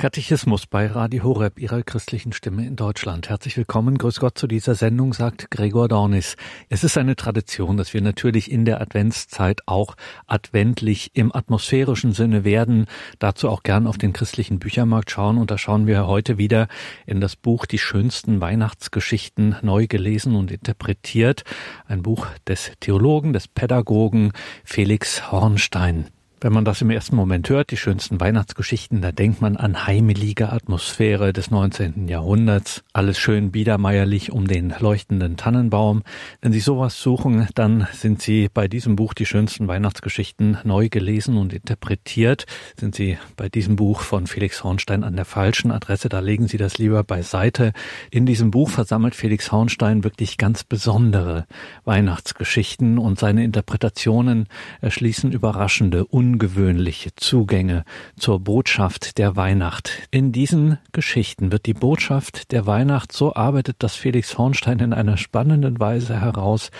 Katechismus bei Radio Horeb, Ihrer christlichen Stimme in Deutschland. Herzlich willkommen, grüß Gott zu dieser Sendung, sagt Gregor Dornis. Es ist eine Tradition, dass wir natürlich in der Adventszeit auch adventlich im atmosphärischen Sinne werden. Dazu auch gern auf den christlichen Büchermarkt schauen und da schauen wir heute wieder in das Buch Die schönsten Weihnachtsgeschichten neu gelesen und interpretiert. Ein Buch des Theologen, des Pädagogen Felix Hornstein. Wenn man das im ersten Moment hört, die schönsten Weihnachtsgeschichten, da denkt man an heimelige Atmosphäre des 19. Jahrhunderts. Alles schön biedermeierlich um den leuchtenden Tannenbaum. Wenn Sie sowas suchen, dann sind Sie bei diesem Buch die schönsten Weihnachtsgeschichten neu gelesen und interpretiert. Sind Sie bei diesem Buch von Felix Hornstein an der falschen Adresse, da legen Sie das lieber beiseite. In diesem Buch versammelt Felix Hornstein wirklich ganz besondere Weihnachtsgeschichten und seine Interpretationen erschließen überraschende, ungewöhnliche Zugänge zur Botschaft der Weihnacht. In diesen Geschichten wird die Botschaft der Weihnacht so arbeitet, dass Felix Hornstein in einer spannenden Weise heraus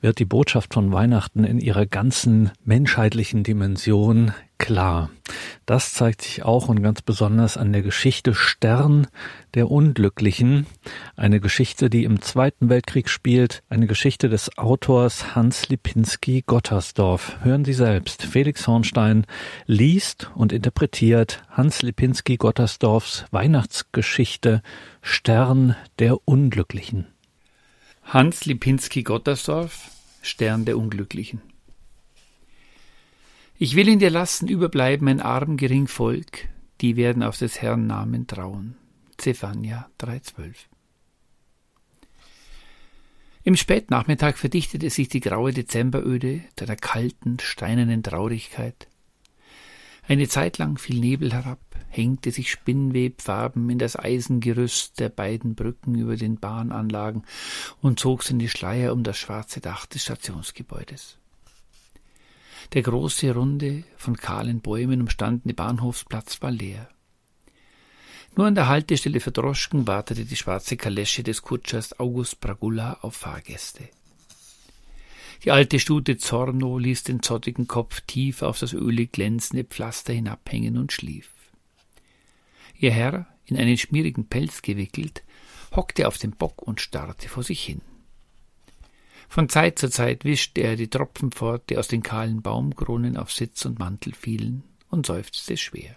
wird die Botschaft von Weihnachten in ihrer ganzen menschheitlichen Dimension klar. Das zeigt sich auch und ganz besonders an der Geschichte Stern der Unglücklichen, eine Geschichte, die im Zweiten Weltkrieg spielt, eine Geschichte des Autors Hans Lipinski Gottersdorf. Hören Sie selbst. Felix Hornstein liest und interpretiert Hans Lipinski Gottersdorfs Weihnachtsgeschichte Stern der Unglücklichen. Hans Lipinski Gottersdorf Stern der Unglücklichen ich will in dir lassen überbleiben ein arm gering Volk, die werden auf des Herrn Namen trauen. Zephania 3,12 Im Spätnachmittag verdichtete sich die graue Dezemberöde zu einer kalten, steinernen Traurigkeit. Eine Zeit lang fiel Nebel herab, hängte sich Spinnwebfarben in das Eisengerüst der beiden Brücken über den Bahnanlagen und zog seine Schleier um das schwarze Dach des Stationsgebäudes. Der große, runde, von kahlen Bäumen umstandene Bahnhofsplatz war leer. Nur an der Haltestelle für Droschken wartete die schwarze Kalesche des Kutschers August Bragula auf Fahrgäste. Die alte Stute Zorno ließ den zottigen Kopf tief auf das ölig glänzende Pflaster hinabhängen und schlief. Ihr Herr, in einen schmierigen Pelz gewickelt, hockte auf dem Bock und starrte vor sich hin. Von Zeit zu Zeit wischte er die Tropfen fort, die aus den kahlen Baumkronen auf Sitz und Mantel fielen, und seufzte schwer.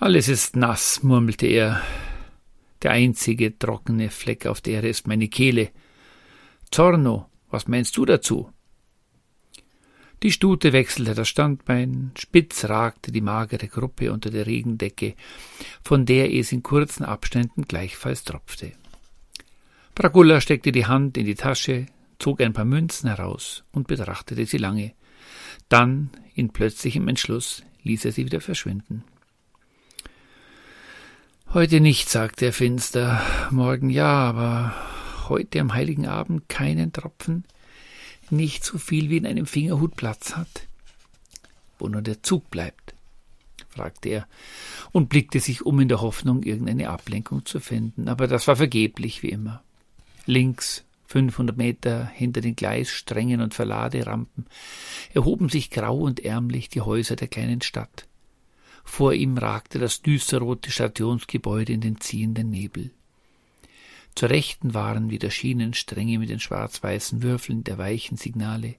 Alles ist nass, murmelte er. Der einzige trockene Fleck auf der Erde ist meine Kehle. Zorno, was meinst du dazu? Die Stute wechselte das Standbein, spitz ragte die magere Gruppe unter der Regendecke, von der es in kurzen Abständen gleichfalls tropfte. Dracula steckte die Hand in die Tasche, zog ein paar Münzen heraus und betrachtete sie lange. Dann, in plötzlichem Entschluss, ließ er sie wieder verschwinden. Heute nicht, sagte er finster, morgen ja, aber heute am heiligen Abend keinen Tropfen, nicht so viel wie in einem Fingerhut Platz hat. Wo nur der Zug bleibt, fragte er und blickte sich um in der Hoffnung, irgendeine Ablenkung zu finden, aber das war vergeblich wie immer. Links, 500 Meter hinter den Gleissträngen und Verladerampen, erhoben sich grau und ärmlich die Häuser der kleinen Stadt. Vor ihm ragte das düsterrote Stationsgebäude in den ziehenden Nebel. Zur Rechten waren wieder Schienenstränge mit den schwarz-weißen Würfeln der weichen Signale.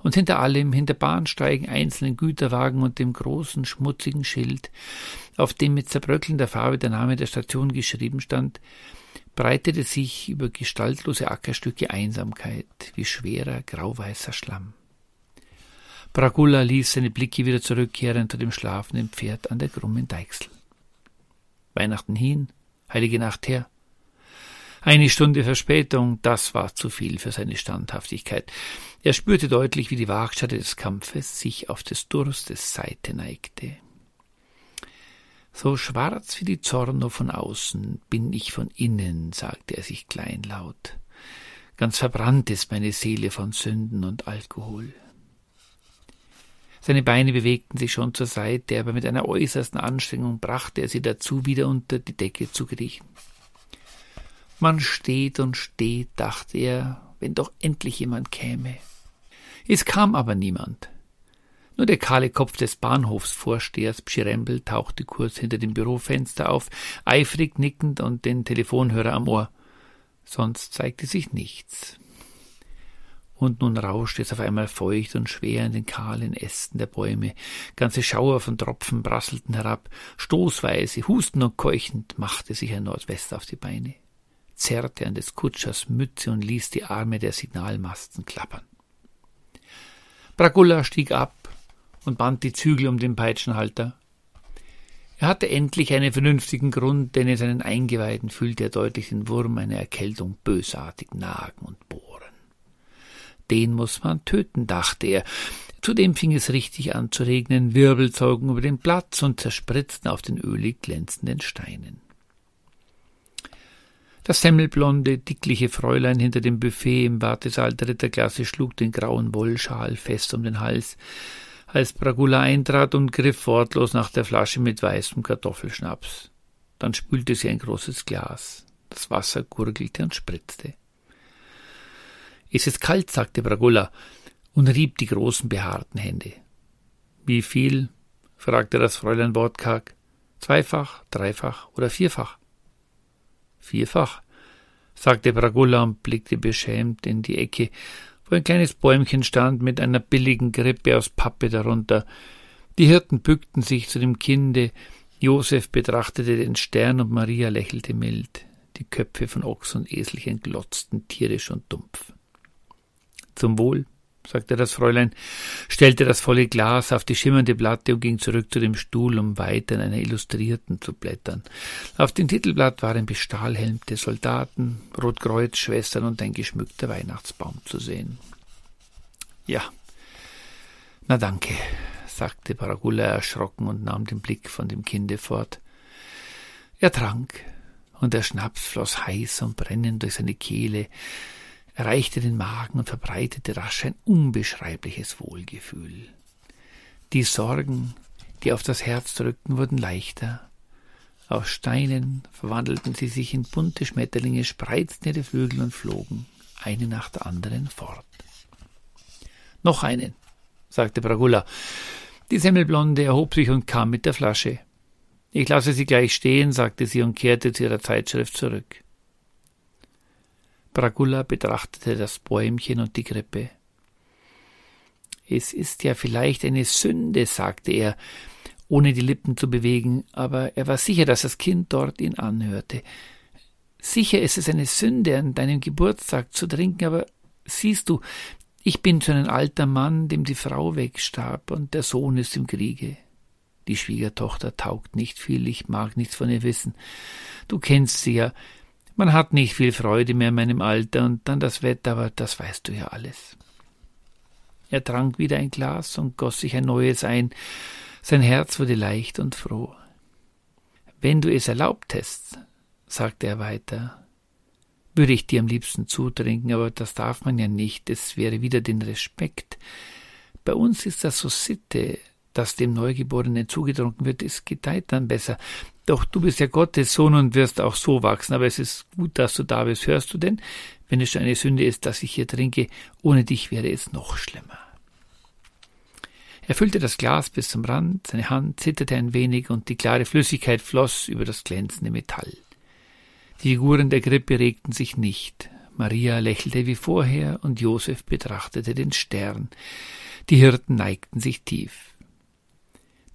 Und hinter allem, hinter Bahnsteigen, einzelnen Güterwagen und dem großen, schmutzigen Schild, auf dem mit zerbröckelnder Farbe der Name der Station geschrieben stand, breitete sich über gestaltlose Ackerstücke Einsamkeit wie schwerer grauweißer Schlamm. Bragula ließ seine Blicke wieder zurückkehren zu dem schlafenden Pferd an der krummen Deichsel. Weihnachten hin, heilige Nacht her. Eine Stunde Verspätung, das war zu viel für seine Standhaftigkeit. Er spürte deutlich, wie die Waagschale des Kampfes sich auf des Durstes Seite neigte. So schwarz wie die Zorno von außen bin ich von innen, sagte er sich kleinlaut. Ganz verbrannt ist meine Seele von Sünden und Alkohol. Seine Beine bewegten sich schon zur Seite, aber mit einer äußersten Anstrengung brachte er sie dazu, wieder unter die Decke zu kriechen. Man steht und steht, dachte er, wenn doch endlich jemand käme. Es kam aber niemand. Nur der kahle Kopf des Bahnhofsvorstehers Pschirembel tauchte kurz hinter dem Bürofenster auf, eifrig nickend und den Telefonhörer am Ohr. Sonst zeigte sich nichts. Und nun rauschte es auf einmal feucht und schwer in den kahlen Ästen der Bäume. Ganze Schauer von Tropfen prasselten herab. Stoßweise, hustend und keuchend machte sich ein Nordwest auf die Beine, zerrte an des Kutschers Mütze und ließ die Arme der Signalmasten klappern. Bragulla stieg ab und band die Zügel um den Peitschenhalter. Er hatte endlich einen vernünftigen Grund, denn in seinen Eingeweiden fühlte er deutlich den Wurm einer Erkältung bösartig nagen und bohren den muss man töten, dachte er. Zudem fing es richtig an zu regnen, Wirbel zogen über den Platz und zerspritzten auf den ölig glänzenden Steinen. Das semmelblonde, dickliche Fräulein hinter dem Buffet im Wartesaal dritter Klasse schlug den grauen Wollschal fest um den Hals, als Bragula eintrat und griff wortlos nach der Flasche mit weißem Kartoffelschnaps. Dann spülte sie ein großes Glas. Das Wasser gurgelte und spritzte. Es ist kalt, sagte Bragulla und rieb die großen behaarten Hände. Wie viel? fragte das Fräulein wortkarg. Zweifach, dreifach oder vierfach? Vierfach, sagte Bragulla und blickte beschämt in die Ecke, ein kleines Bäumchen stand mit einer billigen Grippe aus Pappe darunter. Die Hirten bückten sich zu dem Kinde, Josef betrachtete den Stern und Maria lächelte mild. Die Köpfe von Ochs und Eselchen glotzten tierisch und dumpf. Zum Wohl, sagte das Fräulein, stellte das volle Glas auf die schimmernde Platte und ging zurück zu dem Stuhl, um weiter in einer Illustrierten zu blättern. Auf dem Titelblatt waren bestahlhelmte Soldaten, Rotkreuzschwestern und ein geschmückter Weihnachtsbaum zu sehen. Ja, na danke, sagte Paragulla erschrocken und nahm den Blick von dem Kinde fort. Er trank, und der Schnaps floss heiß und brennend durch seine Kehle, erreichte den Magen und verbreitete rasch ein unbeschreibliches Wohlgefühl. Die Sorgen, die auf das Herz drückten, wurden leichter. Aus Steinen verwandelten sie sich in bunte Schmetterlinge, spreizten ihre Flügel und flogen, eine nach der anderen, fort. Noch einen, sagte Bragulla. Die Semmelblonde erhob sich und kam mit der Flasche. Ich lasse sie gleich stehen, sagte sie und kehrte zu ihrer Zeitschrift zurück. Bragulla betrachtete das Bäumchen und die Krippe. Es ist ja vielleicht eine Sünde, sagte er, ohne die Lippen zu bewegen, aber er war sicher, dass das Kind dort ihn anhörte. Sicher ist es eine Sünde, an deinem Geburtstag zu trinken, aber siehst du, ich bin schon ein alter Mann, dem die Frau wegstarb, und der Sohn ist im Kriege. Die Schwiegertochter taugt nicht viel, ich mag nichts von ihr wissen. Du kennst sie ja, man hat nicht viel Freude mehr in meinem Alter und dann das Wetter, aber das weißt du ja alles. Er trank wieder ein Glas und goss sich ein neues ein. Sein Herz wurde leicht und froh. Wenn du es erlaubtest, sagte er weiter, würde ich dir am liebsten zutrinken, aber das darf man ja nicht, es wäre wieder den Respekt. Bei uns ist das so Sitte, dass dem Neugeborenen zugetrunken wird, es gedeiht dann besser. Doch du bist ja Gottes Sohn und wirst auch so wachsen, aber es ist gut, dass du da bist. Hörst du denn, wenn es schon eine Sünde ist, dass ich hier trinke, ohne dich wäre es noch schlimmer. Er füllte das Glas bis zum Rand, seine Hand zitterte ein wenig und die klare Flüssigkeit floss über das glänzende Metall. Die Figuren der Krippe regten sich nicht. Maria lächelte wie vorher und Josef betrachtete den Stern. Die Hirten neigten sich tief.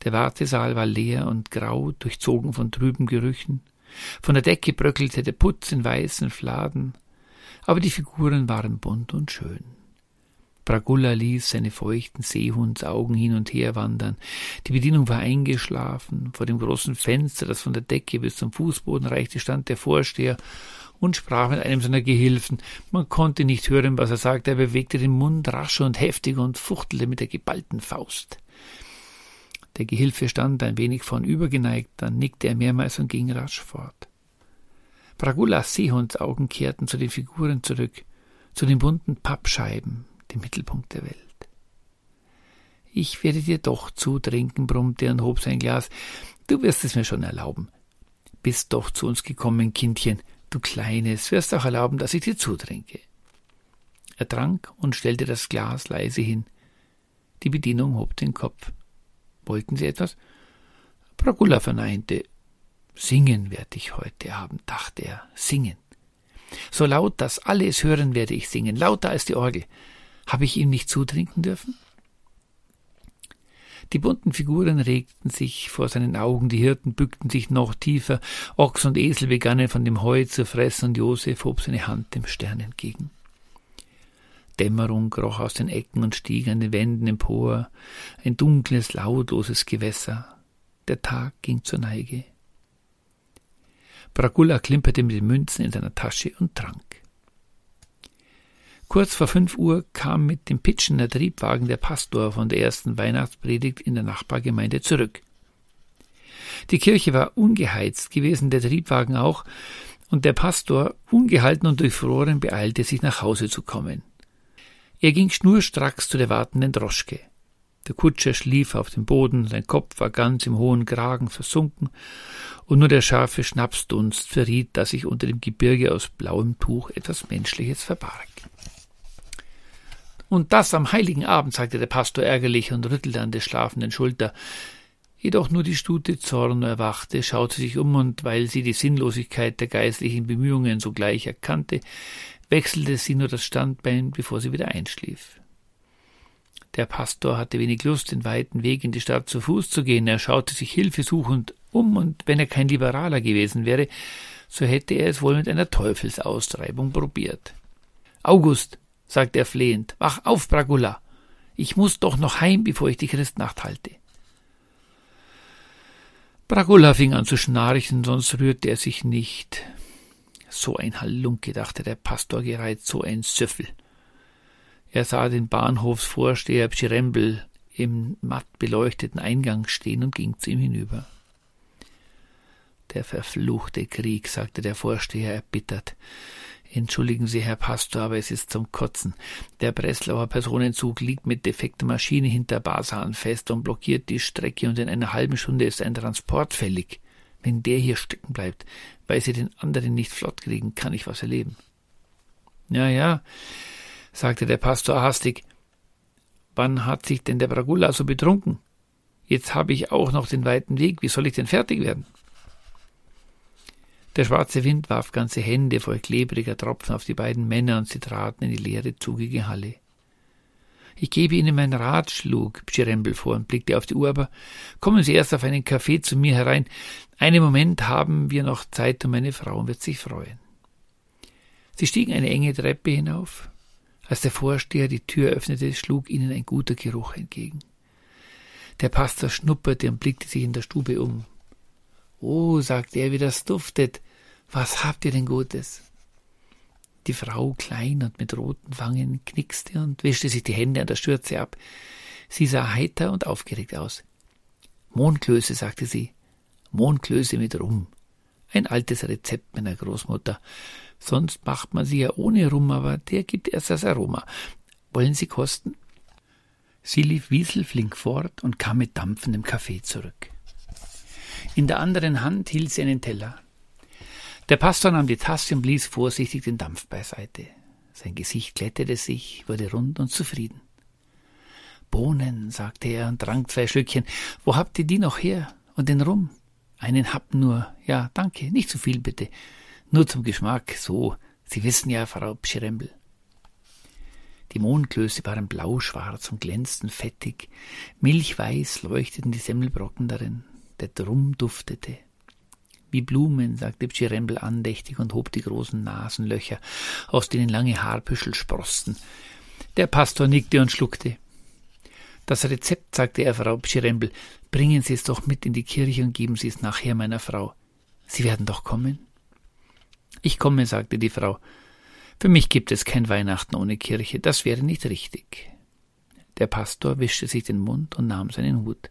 Der Wartesaal war leer und grau, durchzogen von trüben Gerüchen. Von der Decke bröckelte der Putz in weißen Fladen, aber die Figuren waren bunt und schön. Bragulla ließ seine feuchten Seehundsaugen hin und her wandern. Die Bedienung war eingeschlafen. Vor dem großen Fenster, das von der Decke bis zum Fußboden reichte, stand der Vorsteher und sprach mit einem seiner Gehilfen. Man konnte nicht hören, was er sagte, er bewegte den Mund rasch und heftig und fuchtelte mit der geballten Faust. Der Gehilfe stand ein wenig vornübergeneigt, dann nickte er mehrmals und ging rasch fort. Bragullas Seehundsaugen kehrten zu den Figuren zurück, zu den bunten Pappscheiben, dem Mittelpunkt der Welt. Ich werde dir doch zutrinken, brummte er und hob sein Glas. Du wirst es mir schon erlauben. Bist doch zu uns gekommen, Kindchen, du Kleines, wirst auch erlauben, dass ich dir zutrinke. Er trank und stellte das Glas leise hin. Die Bedienung hob den Kopf. Wollten Sie etwas? Bragula verneinte. Singen werde ich heute Abend, dachte er. Singen. So laut, dass alle es hören, werde ich singen, lauter als die Orgel. Habe ich ihm nicht zutrinken dürfen? Die bunten Figuren regten sich vor seinen Augen, die Hirten bückten sich noch tiefer, Ochs und Esel begannen von dem Heu zu fressen, und Josef hob seine Hand dem Stern entgegen. Dämmerung kroch aus den Ecken und stieg an den Wänden empor, ein dunkles, lautloses Gewässer. Der Tag ging zur Neige. Bragula klimperte mit den Münzen in seiner Tasche und trank. Kurz vor fünf Uhr kam mit dem Pitschener Triebwagen der Pastor von der ersten Weihnachtspredigt in der Nachbargemeinde zurück. Die Kirche war ungeheizt gewesen, der Triebwagen auch, und der Pastor, ungehalten und durchfroren, beeilte sich nach Hause zu kommen. Er ging schnurstracks zu der wartenden Droschke. Der Kutscher schlief auf dem Boden, sein Kopf war ganz im hohen Kragen versunken, und nur der scharfe Schnapsdunst verriet, dass sich unter dem Gebirge aus blauem Tuch etwas Menschliches verbarg. Und das am heiligen Abend, sagte der Pastor ärgerlich und rüttelte an der schlafenden Schulter. Jedoch nur die Stute Zorn erwachte, schaute sich um und weil sie die Sinnlosigkeit der geistlichen Bemühungen sogleich erkannte, wechselte sie nur das Standbein, bevor sie wieder einschlief. Der Pastor hatte wenig Lust, den weiten Weg in die Stadt zu Fuß zu gehen. Er schaute sich hilfesuchend um, und wenn er kein Liberaler gewesen wäre, so hätte er es wohl mit einer Teufelsaustreibung probiert. August, sagte er flehend, wach auf, Bragula. Ich muss doch noch heim, bevor ich die Christnacht halte. Bragula fing an zu schnarchen, sonst rührte er sich nicht. So ein Halunke, dachte der Pastor gereizt, so ein Söffel. Er sah den Bahnhofsvorsteher Pschirembel im matt beleuchteten Eingang stehen und ging zu ihm hinüber. Der verfluchte Krieg, sagte der Vorsteher erbittert. Entschuldigen Sie, Herr Pastor, aber es ist zum Kotzen. Der Breslauer Personenzug liegt mit defekter Maschine hinter Basan fest und blockiert die Strecke, und in einer halben Stunde ist ein Transport fällig. Wenn der hier stecken bleibt, weil Sie den anderen nicht flott kriegen, kann ich was erleben. Ja, ja, sagte der Pastor hastig. Wann hat sich denn der Bragulla so betrunken? Jetzt habe ich auch noch den weiten Weg. Wie soll ich denn fertig werden? Der schwarze Wind warf ganze Hände voll klebriger Tropfen auf die beiden Männer und sie traten in die leere, zugige Halle. Ich gebe Ihnen mein Rat, schlug Pschirembel vor und blickte auf die Uhr, aber kommen Sie erst auf einen Kaffee zu mir herein. Einen Moment haben wir noch Zeit und meine Frau wird sich freuen. Sie stiegen eine enge Treppe hinauf. Als der Vorsteher die Tür öffnete, schlug ihnen ein guter Geruch entgegen. Der Pastor schnupperte und blickte sich in der Stube um. Oh, sagte er, wie das duftet. Was habt ihr denn Gutes? Die Frau, klein und mit roten Wangen, knickste und wischte sich die Hände an der Schürze ab. Sie sah heiter und aufgeregt aus. Mohnklöße, sagte sie. Mohnklöße mit Rum. Ein altes Rezept meiner Großmutter. Sonst macht man sie ja ohne Rum, aber der gibt erst das Aroma. Wollen Sie kosten? Sie lief wieselflink fort und kam mit dampfendem Kaffee zurück. In der anderen Hand hielt sie einen Teller. Der Pastor nahm die Tasse und blies vorsichtig den Dampf beiseite. Sein Gesicht glättete sich, wurde rund und zufrieden. Bohnen, sagte er und trank zwei Schlückchen. Wo habt ihr die noch her? Und den Rum? Einen Happen nur. Ja, danke. Nicht zu viel, bitte. Nur zum Geschmack. So. Sie wissen ja, Frau Pschirembel. Die Mondklöße waren blauschwarz und glänzten fettig. Milchweiß leuchteten die Semmelbrocken darin. Der Drum duftete. Wie Blumen, sagte Pschirembel andächtig und hob die großen Nasenlöcher, aus denen lange Haarbüschel sproßten. Der Pastor nickte und schluckte. Das Rezept, sagte er Frau Pschirembel, bringen Sie es doch mit in die Kirche und geben Sie es nachher meiner Frau. Sie werden doch kommen? Ich komme, sagte die Frau. Für mich gibt es kein Weihnachten ohne Kirche, das wäre nicht richtig. Der Pastor wischte sich den Mund und nahm seinen Hut.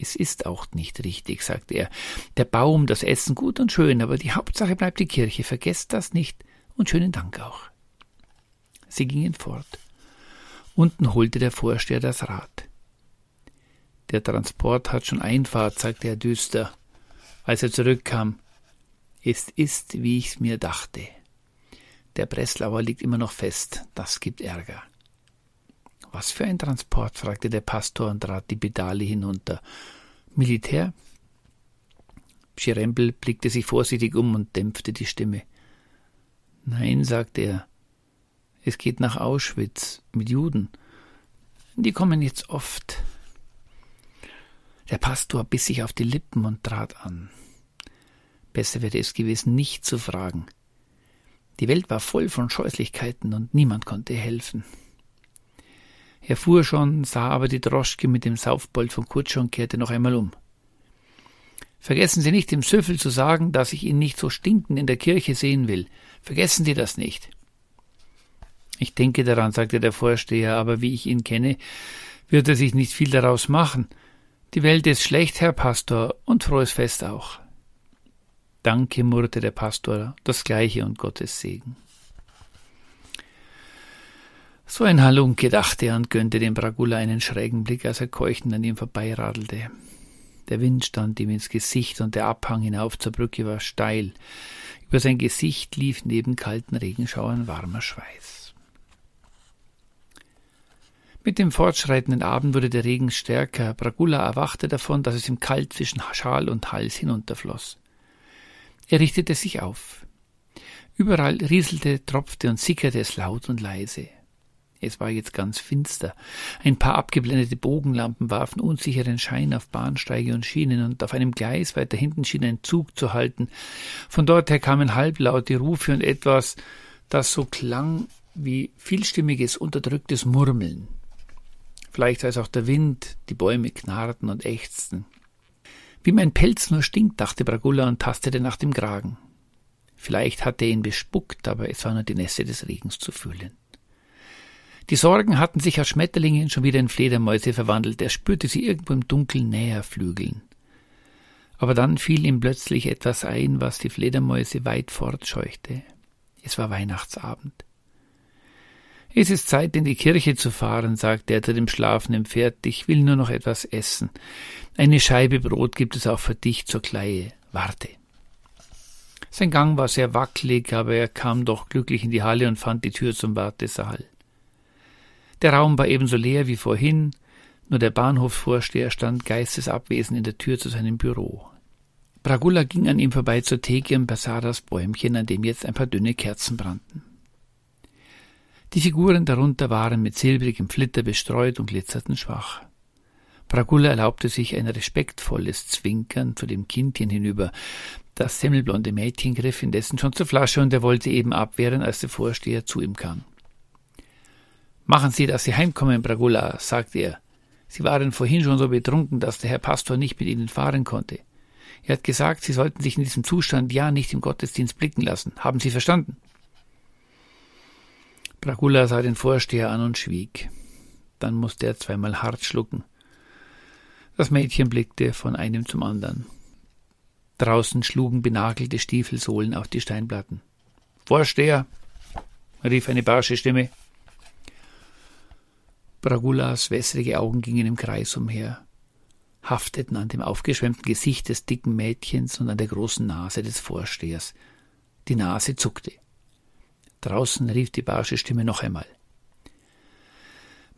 Es ist auch nicht richtig, sagte er. Der Baum, das Essen gut und schön, aber die Hauptsache bleibt die Kirche. Vergesst das nicht und schönen Dank auch. Sie gingen fort. Unten holte der Vorsteher das Rad. Der Transport hat schon Einfahrt, sagte er düster, als er zurückkam. Es ist, wie ich's mir dachte. Der Breslauer liegt immer noch fest. Das gibt Ärger. Was für ein Transport? fragte der Pastor und trat die Pedale hinunter. Militär? Schirempel blickte sich vorsichtig um und dämpfte die Stimme. Nein, sagte er, es geht nach Auschwitz mit Juden. Die kommen jetzt oft. Der Pastor biss sich auf die Lippen und trat an. Besser wäre es gewesen, nicht zu fragen. Die Welt war voll von Scheußlichkeiten und niemand konnte helfen. Er fuhr schon, sah aber die Droschke mit dem Saufbold von Kutscher und kehrte noch einmal um. Vergessen Sie nicht dem Süffel zu sagen, dass ich ihn nicht so stinkend in der Kirche sehen will. Vergessen Sie das nicht. Ich denke daran, sagte der Vorsteher, aber wie ich ihn kenne, wird er sich nicht viel daraus machen. Die Welt ist schlecht, Herr Pastor, und frohes Fest auch. Danke, murrte der Pastor, das Gleiche und Gottes Segen. So ein Halunke, dachte er und gönnte dem Bragula einen schrägen Blick, als er keuchend an ihm vorbeiradelte. Der Wind stand ihm ins Gesicht und der Abhang hinauf zur Brücke war steil. Über sein Gesicht lief neben kalten Regenschauern warmer Schweiß. Mit dem fortschreitenden Abend wurde der Regen stärker. Bragula erwachte davon, dass es ihm kalt zwischen Schal und Hals hinunterfloss. Er richtete sich auf. Überall rieselte, tropfte und sickerte es laut und leise. Es war jetzt ganz finster. Ein paar abgeblendete Bogenlampen warfen unsicheren Schein auf Bahnsteige und Schienen, und auf einem Gleis weiter hinten schien ein Zug zu halten. Von dort her kamen halblaute Rufe und etwas, das so klang wie vielstimmiges, unterdrücktes Murmeln. Vielleicht als auch der Wind, die Bäume knarrten und ächzten. Wie mein Pelz nur stinkt, dachte Bragulla und tastete nach dem Kragen. Vielleicht hatte er ihn bespuckt, aber es war nur die Nässe des Regens zu fühlen. Die Sorgen hatten sich aus Schmetterlingen schon wieder in Fledermäuse verwandelt. Er spürte sie irgendwo im Dunkeln näher flügeln. Aber dann fiel ihm plötzlich etwas ein, was die Fledermäuse weit fortscheuchte. Es war Weihnachtsabend. Es ist Zeit, in die Kirche zu fahren, sagte er zu dem schlafenden Pferd. Ich will nur noch etwas essen. Eine Scheibe Brot gibt es auch für dich zur Kleie. Warte. Sein Gang war sehr wackelig, aber er kam doch glücklich in die Halle und fand die Tür zum Wartesaal. Der Raum war ebenso leer wie vorhin, nur der Bahnhofsvorsteher stand geistesabwesend in der Tür zu seinem Büro. Bragulla ging an ihm vorbei zur Theke besah das Bäumchen, an dem jetzt ein paar dünne Kerzen brannten. Die Figuren darunter waren mit silbrigem Flitter bestreut und glitzerten schwach. Bragulla erlaubte sich ein respektvolles Zwinkern zu dem Kindchen hinüber. Das semmelblonde Mädchen griff indessen schon zur Flasche und er wollte eben abwehren, als der Vorsteher zu ihm kam. Machen Sie, dass Sie heimkommen, Bragula, sagte er. Sie waren vorhin schon so betrunken, dass der Herr Pastor nicht mit Ihnen fahren konnte. Er hat gesagt, Sie sollten sich in diesem Zustand ja nicht im Gottesdienst blicken lassen. Haben Sie verstanden? Bragula sah den Vorsteher an und schwieg. Dann musste er zweimal hart schlucken. Das Mädchen blickte von einem zum anderen. Draußen schlugen benagelte Stiefelsohlen auf die Steinplatten. Vorsteher, rief eine barsche Stimme. Bragulas wässrige Augen gingen im Kreis umher, hafteten an dem aufgeschwemmten Gesicht des dicken Mädchens und an der großen Nase des Vorstehers. Die Nase zuckte. Draußen rief die barsche Stimme noch einmal.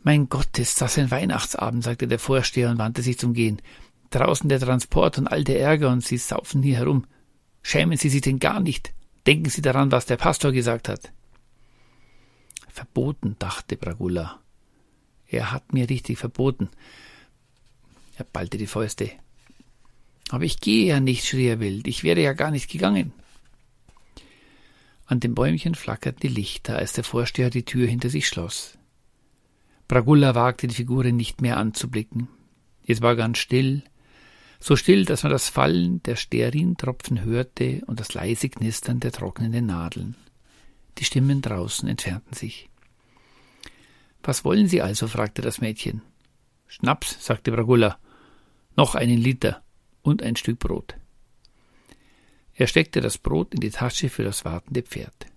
Mein Gott, ist das ein Weihnachtsabend, sagte der Vorsteher und wandte sich zum Gehen. Draußen der Transport und all der Ärger und Sie saufen hier herum. Schämen Sie sich denn gar nicht? Denken Sie daran, was der Pastor gesagt hat. Verboten, dachte Bragula. Er hat mir richtig verboten. Er ballte die Fäuste. Aber ich gehe ja nicht, schrie er wild. Ich wäre ja gar nicht gegangen. An dem Bäumchen flackerten die Lichter, als der Vorsteher die Tür hinter sich schloss. Bragulla wagte die Figuren nicht mehr anzublicken. Es war ganz still, so still, dass man das Fallen der Stearintropfen hörte und das leise Knistern der trocknenden Nadeln. Die Stimmen draußen entfernten sich. Was wollen Sie also? fragte das Mädchen. Schnaps, sagte Bragulla. Noch einen Liter und ein Stück Brot. Er steckte das Brot in die Tasche für das wartende Pferd.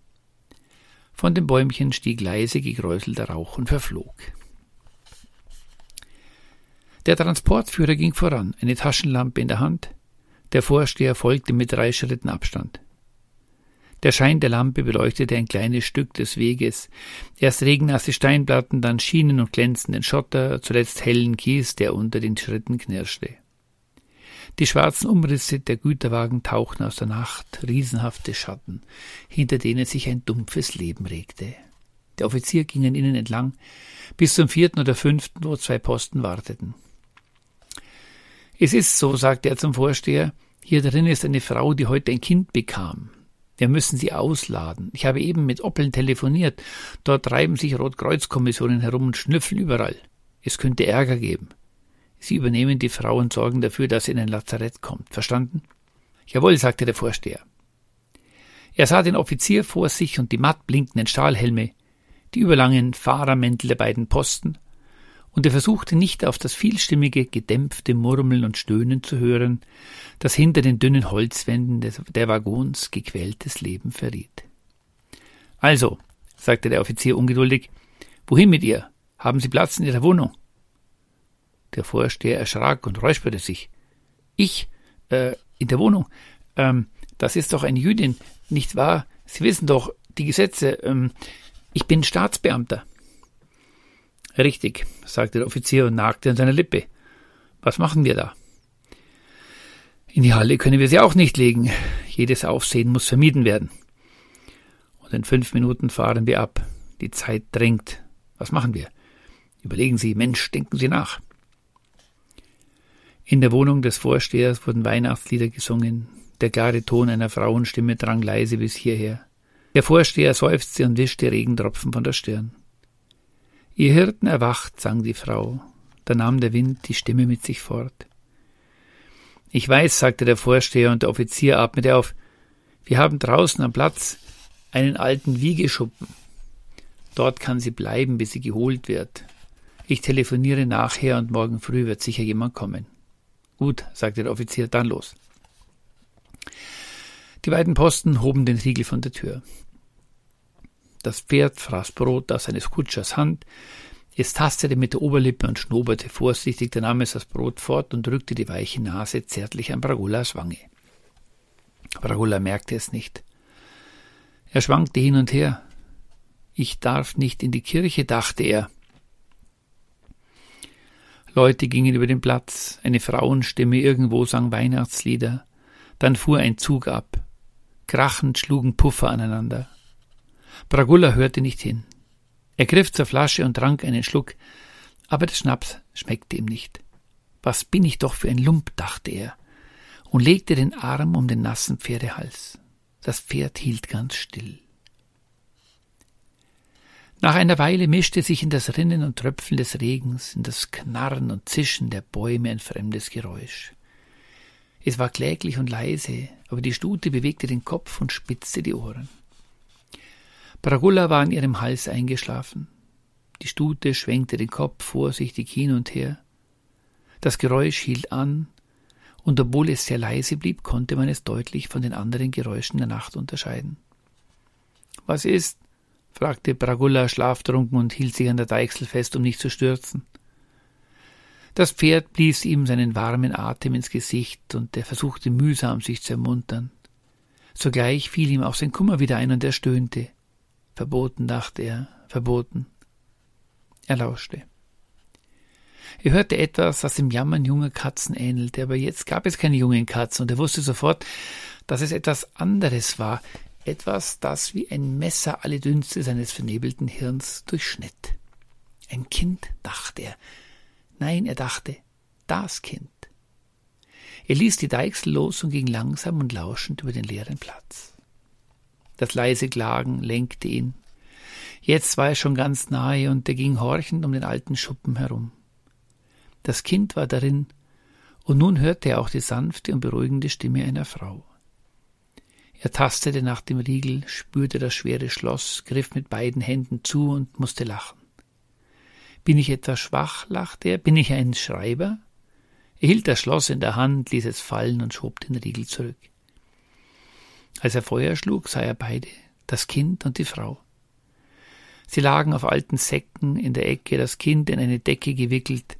Von dem Bäumchen stieg leise gekräuselter Rauch und verflog. Der Transportführer ging voran, eine Taschenlampe in der Hand. Der Vorsteher folgte mit drei Schritten Abstand. Der Schein der Lampe beleuchtete ein kleines Stück des Weges. Erst regennasse Steinplatten, dann Schienen und glänzenden Schotter, zuletzt hellen Kies, der unter den Schritten knirschte. Die schwarzen Umrisse der Güterwagen tauchten aus der Nacht, riesenhafte Schatten, hinter denen sich ein dumpfes Leben regte. Der Offizier ging an ihnen entlang, bis zum vierten oder fünften, wo zwei Posten warteten. Es ist so, sagte er zum Vorsteher, hier drin ist eine Frau, die heute ein Kind bekam. Wir müssen sie ausladen. Ich habe eben mit Oppeln telefoniert. Dort treiben sich Rotkreuzkommissionen herum und schnüffeln überall. Es könnte Ärger geben. Sie übernehmen die Frau und sorgen dafür, dass sie in ein Lazarett kommt. Verstanden? Jawohl, sagte der Vorsteher. Er sah den Offizier vor sich und die matt blinkenden Stahlhelme, die überlangen Fahrermäntel der beiden Posten, und er versuchte nicht auf das vielstimmige, gedämpfte Murmeln und Stöhnen zu hören, das hinter den dünnen Holzwänden des, der Waggons gequältes Leben verriet. Also, sagte der Offizier ungeduldig, wohin mit ihr? Haben Sie Platz in Ihrer Wohnung? Der Vorsteher erschrak und räusperte sich. Ich, äh, in der Wohnung? Ähm, das ist doch eine Jüdin, nicht wahr? Sie wissen doch, die Gesetze, ähm, ich bin Staatsbeamter. Richtig, sagte der Offizier und nagte an seiner Lippe. Was machen wir da? In die Halle können wir sie auch nicht legen. Jedes Aufsehen muss vermieden werden. Und in fünf Minuten fahren wir ab. Die Zeit drängt. Was machen wir? Überlegen Sie, Mensch, denken Sie nach. In der Wohnung des Vorstehers wurden Weihnachtslieder gesungen. Der klare Ton einer Frauenstimme drang leise bis hierher. Der Vorsteher seufzte und wischte Regentropfen von der Stirn. Ihr Hirten erwacht, sang die Frau. Da nahm der Wind die Stimme mit sich fort. Ich weiß, sagte der Vorsteher und der Offizier atmete auf. Wir haben draußen am Platz einen alten Wiegeschuppen. Dort kann sie bleiben, bis sie geholt wird. Ich telefoniere nachher und morgen früh wird sicher jemand kommen. Gut, sagte der Offizier, dann los. Die beiden Posten hoben den Riegel von der Tür. Das Pferd fraß Brot aus seines Kutschers Hand. Es tastete mit der Oberlippe und schnoberte vorsichtig, dann nahm es das Brot fort und drückte die weiche Nase zärtlich an Bragullas Wange. Bragulla merkte es nicht. Er schwankte hin und her. Ich darf nicht in die Kirche, dachte er. Leute gingen über den Platz, eine Frauenstimme irgendwo sang Weihnachtslieder, dann fuhr ein Zug ab. Krachend schlugen Puffer aneinander. Bragulla hörte nicht hin. Er griff zur Flasche und trank einen Schluck, aber der Schnaps schmeckte ihm nicht. Was bin ich doch für ein Lump, dachte er, und legte den Arm um den nassen Pferdehals. Das Pferd hielt ganz still. Nach einer Weile mischte sich in das Rinnen und Tröpfeln des Regens, in das Knarren und Zischen der Bäume ein fremdes Geräusch. Es war kläglich und leise, aber die Stute bewegte den Kopf und spitzte die Ohren. Bragulla war an ihrem Hals eingeschlafen. Die Stute schwenkte den Kopf vorsichtig hin und her. Das Geräusch hielt an, und obwohl es sehr leise blieb, konnte man es deutlich von den anderen Geräuschen der Nacht unterscheiden. Was ist? fragte Bragulla schlaftrunken und hielt sich an der Deichsel fest, um nicht zu stürzen. Das Pferd blies ihm seinen warmen Atem ins Gesicht, und er versuchte mühsam, sich zu ermuntern. Sogleich fiel ihm auch sein Kummer wieder ein, und er stöhnte. Verboten, dachte er, verboten. Er lauschte. Er hörte etwas, das dem Jammern junger Katzen ähnelte, aber jetzt gab es keine jungen Katzen, und er wusste sofort, dass es etwas anderes war, etwas, das wie ein Messer alle Dünste seines vernebelten Hirns durchschnitt. Ein Kind, dachte er. Nein, er dachte, das Kind. Er ließ die Deichsel los und ging langsam und lauschend über den leeren Platz. Das leise Klagen lenkte ihn. Jetzt war er schon ganz nahe und er ging horchend um den alten Schuppen herum. Das Kind war darin, und nun hörte er auch die sanfte und beruhigende Stimme einer Frau. Er tastete nach dem Riegel, spürte das schwere Schloss, griff mit beiden Händen zu und musste lachen. Bin ich etwas schwach? lachte er. Bin ich ein Schreiber? Er hielt das Schloss in der Hand, ließ es fallen und schob den Riegel zurück. Als er Feuer schlug, sah er beide, das Kind und die Frau. Sie lagen auf alten Säcken in der Ecke, das Kind in eine Decke gewickelt,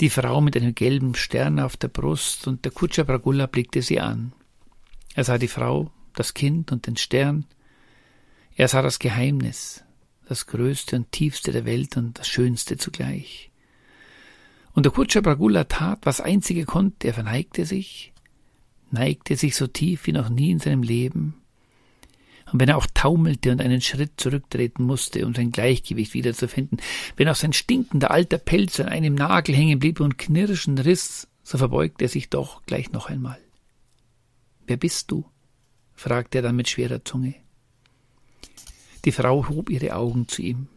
die Frau mit einem gelben Stern auf der Brust, und der Kutscher Bragulla blickte sie an. Er sah die Frau, das Kind und den Stern. Er sah das Geheimnis, das größte und tiefste der Welt und das schönste zugleich. Und der Kutscher Bragula tat, was einzige konnte, er verneigte sich, neigte sich so tief wie noch nie in seinem Leben, und wenn er auch taumelte und einen Schritt zurücktreten musste, um sein Gleichgewicht wiederzufinden, wenn auch sein stinkender alter Pelz an einem Nagel hängen blieb und knirschen riss, so verbeugte er sich doch gleich noch einmal. Wer bist du? fragte er dann mit schwerer Zunge. Die Frau hob ihre Augen zu ihm.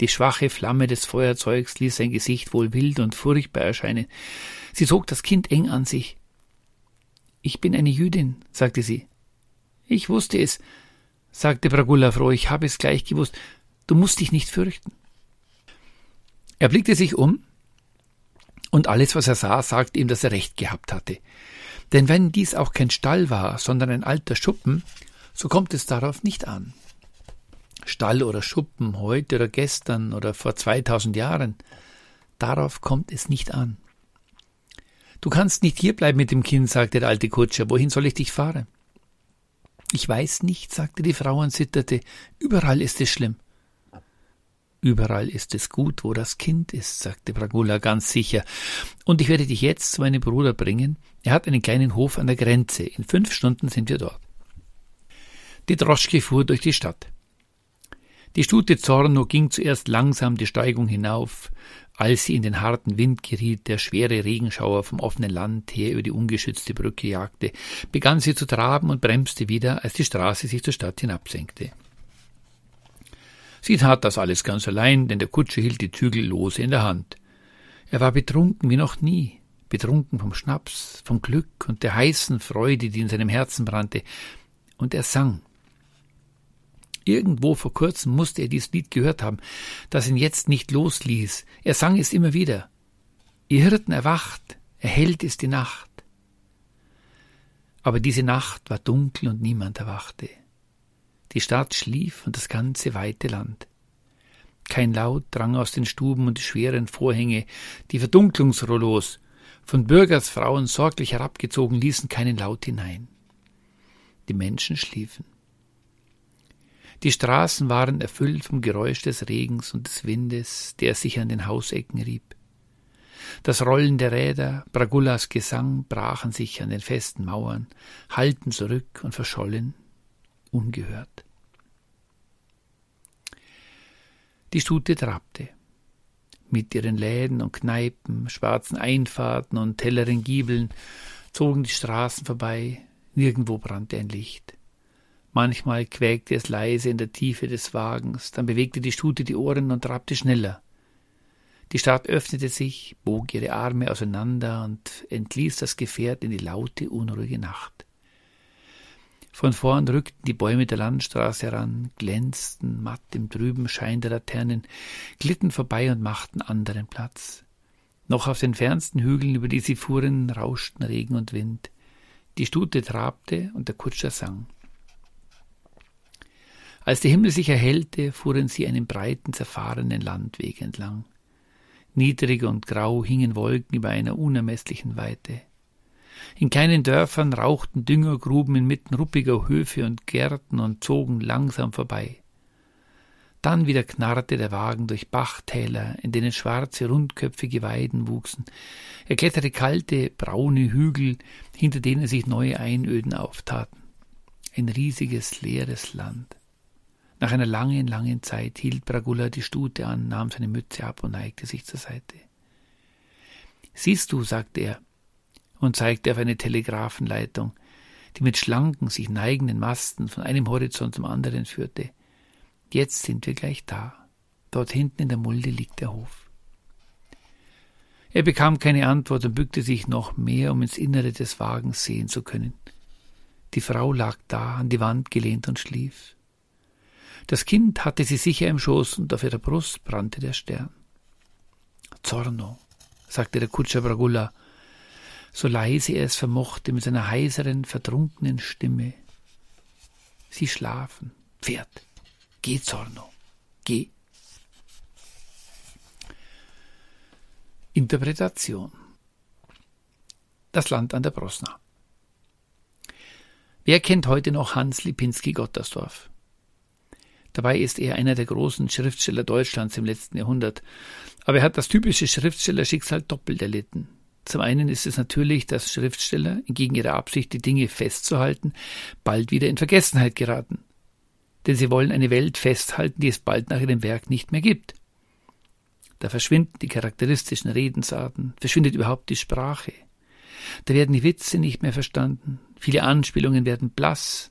Die schwache Flamme des Feuerzeugs ließ sein Gesicht wohl wild und furchtbar erscheinen. Sie zog das Kind eng an sich. Ich bin eine Jüdin, sagte sie. Ich wusste es, sagte Bragulla froh, ich habe es gleich gewusst. Du musst dich nicht fürchten. Er blickte sich um, und alles, was er sah, sagte ihm, dass er recht gehabt hatte. Denn wenn dies auch kein Stall war, sondern ein alter Schuppen, so kommt es darauf nicht an. Stall oder Schuppen, heute oder gestern oder vor zweitausend Jahren, darauf kommt es nicht an. Du kannst nicht hierbleiben mit dem Kind, sagte der alte Kutscher, wohin soll ich dich fahren? Ich weiß nicht, sagte die Frau und zitterte. Überall ist es schlimm. Überall ist es gut, wo das Kind ist, sagte Bragula ganz sicher. Und ich werde dich jetzt zu meinem Bruder bringen. Er hat einen kleinen Hof an der Grenze. In fünf Stunden sind wir dort. Die Droschke fuhr durch die Stadt. Die Stute Zorno ging zuerst langsam die Steigung hinauf, als sie in den harten Wind geriet, der schwere Regenschauer vom offenen Land her über die ungeschützte Brücke jagte, begann sie zu traben und bremste wieder, als die Straße sich zur Stadt hinabsenkte. Sie tat das alles ganz allein, denn der Kutscher hielt die Zügel lose in der Hand. Er war betrunken wie noch nie, betrunken vom Schnaps, vom Glück und der heißen Freude, die in seinem Herzen brannte, und er sang Irgendwo vor kurzem musste er dieses Lied gehört haben, das ihn jetzt nicht losließ. Er sang es immer wieder. Ihr Hirten erwacht, erhellt ist die Nacht. Aber diese Nacht war dunkel und niemand erwachte. Die Stadt schlief und das ganze weite Land. Kein Laut drang aus den Stuben und die schweren Vorhänge, die Verdunklungsrollos, von Bürgersfrauen sorglich herabgezogen, ließen keinen Laut hinein. Die Menschen schliefen. Die Straßen waren erfüllt vom Geräusch des Regens und des Windes, der sich an den Hausecken rieb. Das Rollen der Räder, Bragullas Gesang brachen sich an den festen Mauern, hallten zurück und verschollen, ungehört. Die Stute trabte. Mit ihren Läden und Kneipen, schwarzen Einfahrten und helleren Giebeln zogen die Straßen vorbei, nirgendwo brannte ein Licht. Manchmal quäkte es leise in der Tiefe des Wagens, dann bewegte die Stute die Ohren und trabte schneller. Die Stadt öffnete sich, bog ihre Arme auseinander und entließ das Gefährt in die laute, unruhige Nacht. Von vorn rückten die Bäume der Landstraße heran, glänzten matt im trüben Schein der Laternen, glitten vorbei und machten anderen Platz. Noch auf den fernsten Hügeln, über die sie fuhren, rauschten Regen und Wind. Die Stute trabte und der Kutscher sang. Als der Himmel sich erhellte, fuhren sie einen breiten, zerfahrenen Landweg entlang. Niedrig und grau hingen Wolken über einer unermesslichen Weite. In keinen Dörfern rauchten Düngergruben inmitten ruppiger Höfe und Gärten und zogen langsam vorbei. Dann wieder knarrte der Wagen durch Bachtäler, in denen schwarze, rundköpfige Weiden wuchsen. Er kletterte kalte, braune Hügel, hinter denen sich neue Einöden auftaten. Ein riesiges, leeres Land. Nach einer langen, langen Zeit hielt Bragula die Stute an, nahm seine Mütze ab und neigte sich zur Seite. Siehst du, sagte er und zeigte auf eine Telegraphenleitung, die mit schlanken, sich neigenden Masten von einem Horizont zum anderen führte. Jetzt sind wir gleich da. Dort hinten in der Mulde liegt der Hof. Er bekam keine Antwort und bückte sich noch mehr, um ins Innere des Wagens sehen zu können. Die Frau lag da, an die Wand gelehnt und schlief. Das Kind hatte sie sicher im Schoß und auf ihrer Brust brannte der Stern. Zorno, sagte der Kutscher Bragulla, so leise er es vermochte mit seiner heiseren, vertrunkenen Stimme. Sie schlafen. Pferd, geh, Zorno, geh. Interpretation Das Land an der Brosna Wer kennt heute noch Hans Lipinski-Gottersdorf? Dabei ist er einer der großen Schriftsteller Deutschlands im letzten Jahrhundert. Aber er hat das typische Schriftstellerschicksal doppelt erlitten. Zum einen ist es natürlich, dass Schriftsteller, entgegen ihrer Absicht, die Dinge festzuhalten, bald wieder in Vergessenheit geraten. Denn sie wollen eine Welt festhalten, die es bald nach ihrem Werk nicht mehr gibt. Da verschwinden die charakteristischen Redensarten, verschwindet überhaupt die Sprache. Da werden die Witze nicht mehr verstanden, viele Anspielungen werden blass,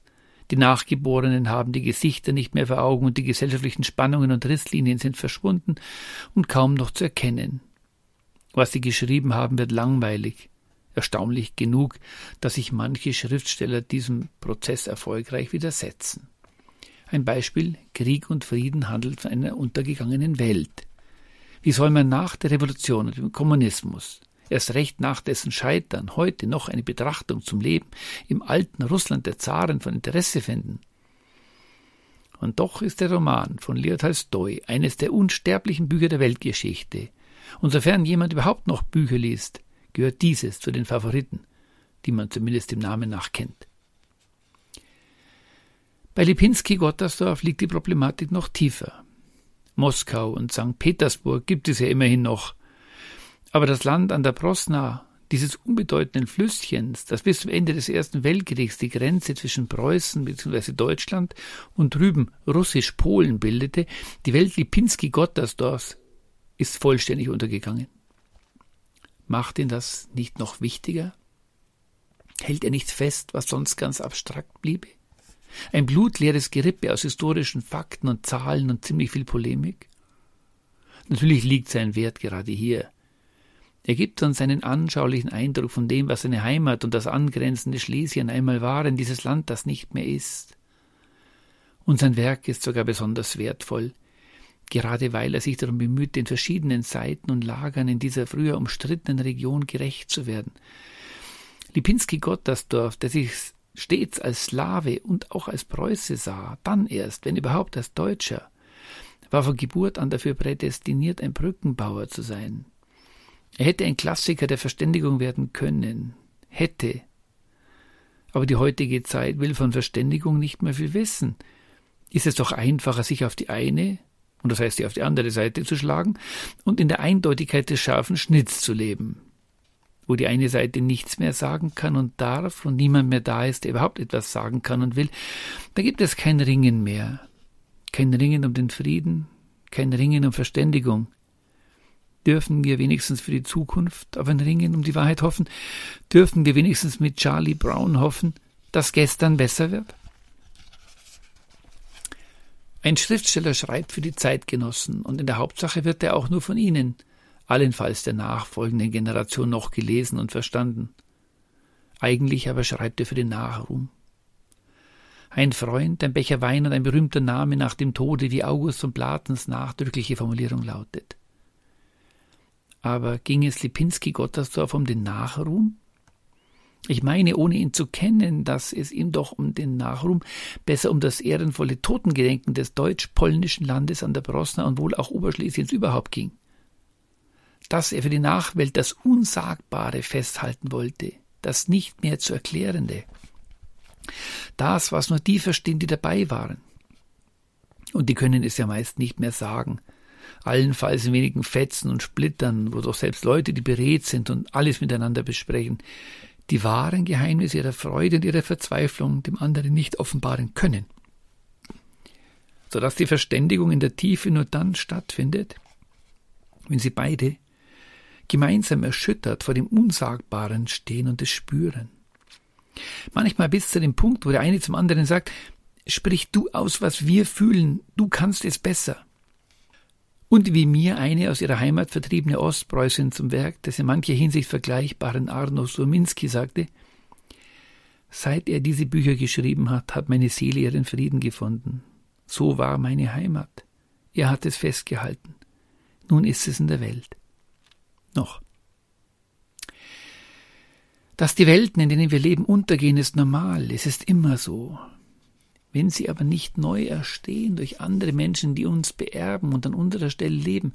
die Nachgeborenen haben die Gesichter nicht mehr vor Augen und die gesellschaftlichen Spannungen und Risslinien sind verschwunden und kaum noch zu erkennen. Was sie geschrieben haben, wird langweilig. Erstaunlich genug, dass sich manche Schriftsteller diesem Prozess erfolgreich widersetzen. Ein Beispiel Krieg und Frieden handelt von einer untergegangenen Welt. Wie soll man nach der Revolution und dem Kommunismus, erst recht nach dessen Scheitern, heute noch eine Betrachtung zum Leben im alten Russland der Zaren von Interesse finden? Und doch ist der Roman von Leo Tolstoi eines der unsterblichen Bücher der Weltgeschichte. Und sofern jemand überhaupt noch Bücher liest, gehört dieses zu den Favoriten, die man zumindest dem Namen nach kennt. Bei Lipinski-Gottersdorf liegt die Problematik noch tiefer. Moskau und St. Petersburg gibt es ja immerhin noch. Aber das Land an der Prosna, dieses unbedeutenden Flüsschens, das bis zum Ende des Ersten Weltkriegs die Grenze zwischen Preußen bzw. Deutschland und drüben Russisch-Polen bildete, die Welt Lipinski-Gottersdorfs, ist vollständig untergegangen. Macht ihn das nicht noch wichtiger? Hält er nicht fest, was sonst ganz abstrakt bliebe? Ein blutleeres Gerippe aus historischen Fakten und Zahlen und ziemlich viel Polemik? Natürlich liegt sein Wert gerade hier. Er gibt uns einen anschaulichen Eindruck von dem, was seine Heimat und das angrenzende Schlesien einmal waren, dieses Land, das nicht mehr ist. Und sein Werk ist sogar besonders wertvoll, gerade weil er sich darum bemüht, den verschiedenen Seiten und Lagern in dieser früher umstrittenen Region gerecht zu werden. Lipinski Gottersdorf, der sich stets als Slave und auch als Preuße sah, dann erst, wenn überhaupt als Deutscher, war von Geburt an dafür prädestiniert, ein Brückenbauer zu sein. Er hätte ein Klassiker der Verständigung werden können, hätte. Aber die heutige Zeit will von Verständigung nicht mehr viel wissen. Ist es doch einfacher, sich auf die eine, und das heißt, sie auf die andere Seite zu schlagen, und in der Eindeutigkeit des scharfen Schnitts zu leben wo die eine Seite nichts mehr sagen kann und darf und niemand mehr da ist, der überhaupt etwas sagen kann und will, da gibt es kein Ringen mehr. Kein Ringen um den Frieden, kein Ringen um Verständigung. Dürfen wir wenigstens für die Zukunft auf ein Ringen um die Wahrheit hoffen? Dürfen wir wenigstens mit Charlie Brown hoffen, dass gestern besser wird? Ein Schriftsteller schreibt für die Zeitgenossen, und in der Hauptsache wird er auch nur von ihnen, allenfalls der nachfolgenden Generation noch gelesen und verstanden. Eigentlich aber schreibt er für den Nachruhm. Ein Freund, ein Becher Wein und ein berühmter Name nach dem Tode, wie August von Platens nachdrückliche Formulierung lautet. Aber ging es Lipinski Gottersdorf um den Nachruhm? Ich meine, ohne ihn zu kennen, dass es ihm doch um den Nachruhm, besser um das ehrenvolle Totengedenken des deutsch-polnischen Landes an der Brosna und wohl auch Oberschlesiens überhaupt ging dass er für die Nachwelt das Unsagbare festhalten wollte, das nicht mehr zu erklärende. Das, was nur die verstehen, die dabei waren. Und die können es ja meist nicht mehr sagen. Allenfalls in wenigen Fetzen und Splittern, wo doch selbst Leute, die beredt sind und alles miteinander besprechen, die wahren Geheimnisse ihrer Freude und ihrer Verzweiflung dem anderen nicht offenbaren können. Sodass die Verständigung in der Tiefe nur dann stattfindet, wenn sie beide gemeinsam erschüttert vor dem Unsagbaren stehen und es spüren. Manchmal bis zu dem Punkt, wo der eine zum anderen sagt, sprich du aus, was wir fühlen, du kannst es besser. Und wie mir eine aus ihrer Heimat vertriebene Ostpreußin zum Werk des in mancher Hinsicht vergleichbaren Arno Surminski sagte, Seit er diese Bücher geschrieben hat, hat meine Seele ihren Frieden gefunden. So war meine Heimat. Er hat es festgehalten. Nun ist es in der Welt noch. Dass die Welten, in denen wir leben, untergehen, ist normal, es ist immer so. Wenn sie aber nicht neu erstehen durch andere Menschen, die uns beerben und an unserer Stelle leben,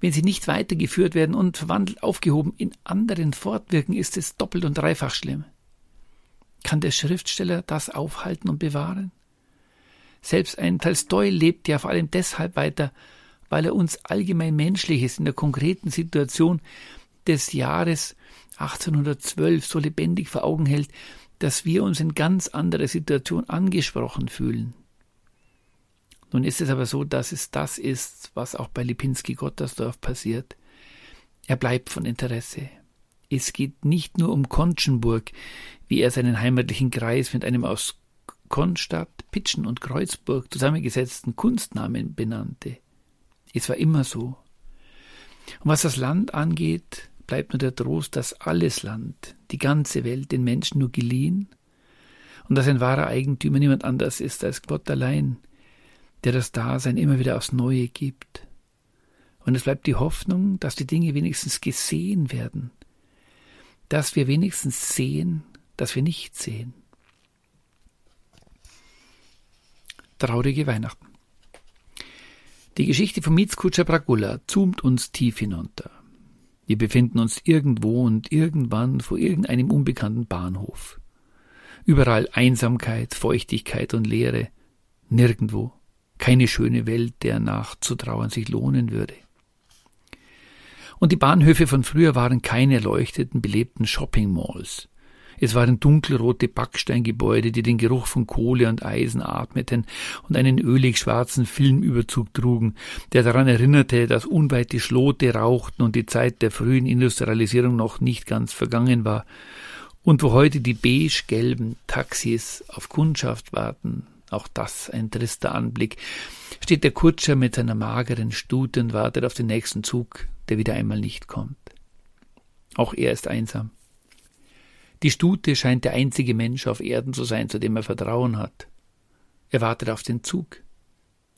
wenn sie nicht weitergeführt werden und verwandelt aufgehoben in anderen fortwirken, ist es doppelt und dreifach schlimm. Kann der Schriftsteller das aufhalten und bewahren? Selbst ein Tolstoi lebt ja vor allem deshalb weiter, weil er uns allgemein Menschliches in der konkreten Situation des Jahres 1812 so lebendig vor Augen hält, dass wir uns in ganz anderer Situation angesprochen fühlen. Nun ist es aber so, dass es das ist, was auch bei Lipinski-Gottersdorf passiert. Er bleibt von Interesse. Es geht nicht nur um Konschenburg, wie er seinen heimatlichen Kreis mit einem aus Konstadt, Pitschen und Kreuzburg zusammengesetzten Kunstnamen benannte. Es war immer so. Und was das Land angeht, bleibt nur der Trost, dass alles Land, die ganze Welt den Menschen nur geliehen und dass ein wahrer Eigentümer niemand anders ist als Gott allein, der das Dasein immer wieder aufs Neue gibt. Und es bleibt die Hoffnung, dass die Dinge wenigstens gesehen werden, dass wir wenigstens sehen, dass wir nicht sehen. Traurige Weihnachten. Die Geschichte von Mietskutscher Bragulla zoomt uns tief hinunter. Wir befinden uns irgendwo und irgendwann vor irgendeinem unbekannten Bahnhof. Überall Einsamkeit, Feuchtigkeit und Leere. Nirgendwo. Keine schöne Welt, der nachzutrauern sich lohnen würde. Und die Bahnhöfe von früher waren keine erleuchteten, belebten Shopping-Malls. Es waren dunkelrote Backsteingebäude, die den Geruch von Kohle und Eisen atmeten und einen ölig schwarzen Filmüberzug trugen, der daran erinnerte, dass unweit die Schlote rauchten und die Zeit der frühen Industrialisierung noch nicht ganz vergangen war, und wo heute die beige-gelben Taxis auf Kundschaft warten, auch das ein trister Anblick, steht der Kutscher mit seiner mageren Stute und wartet auf den nächsten Zug, der wieder einmal nicht kommt. Auch er ist einsam. Die Stute scheint der einzige Mensch auf Erden zu sein, zu dem er Vertrauen hat. Er wartet auf den Zug.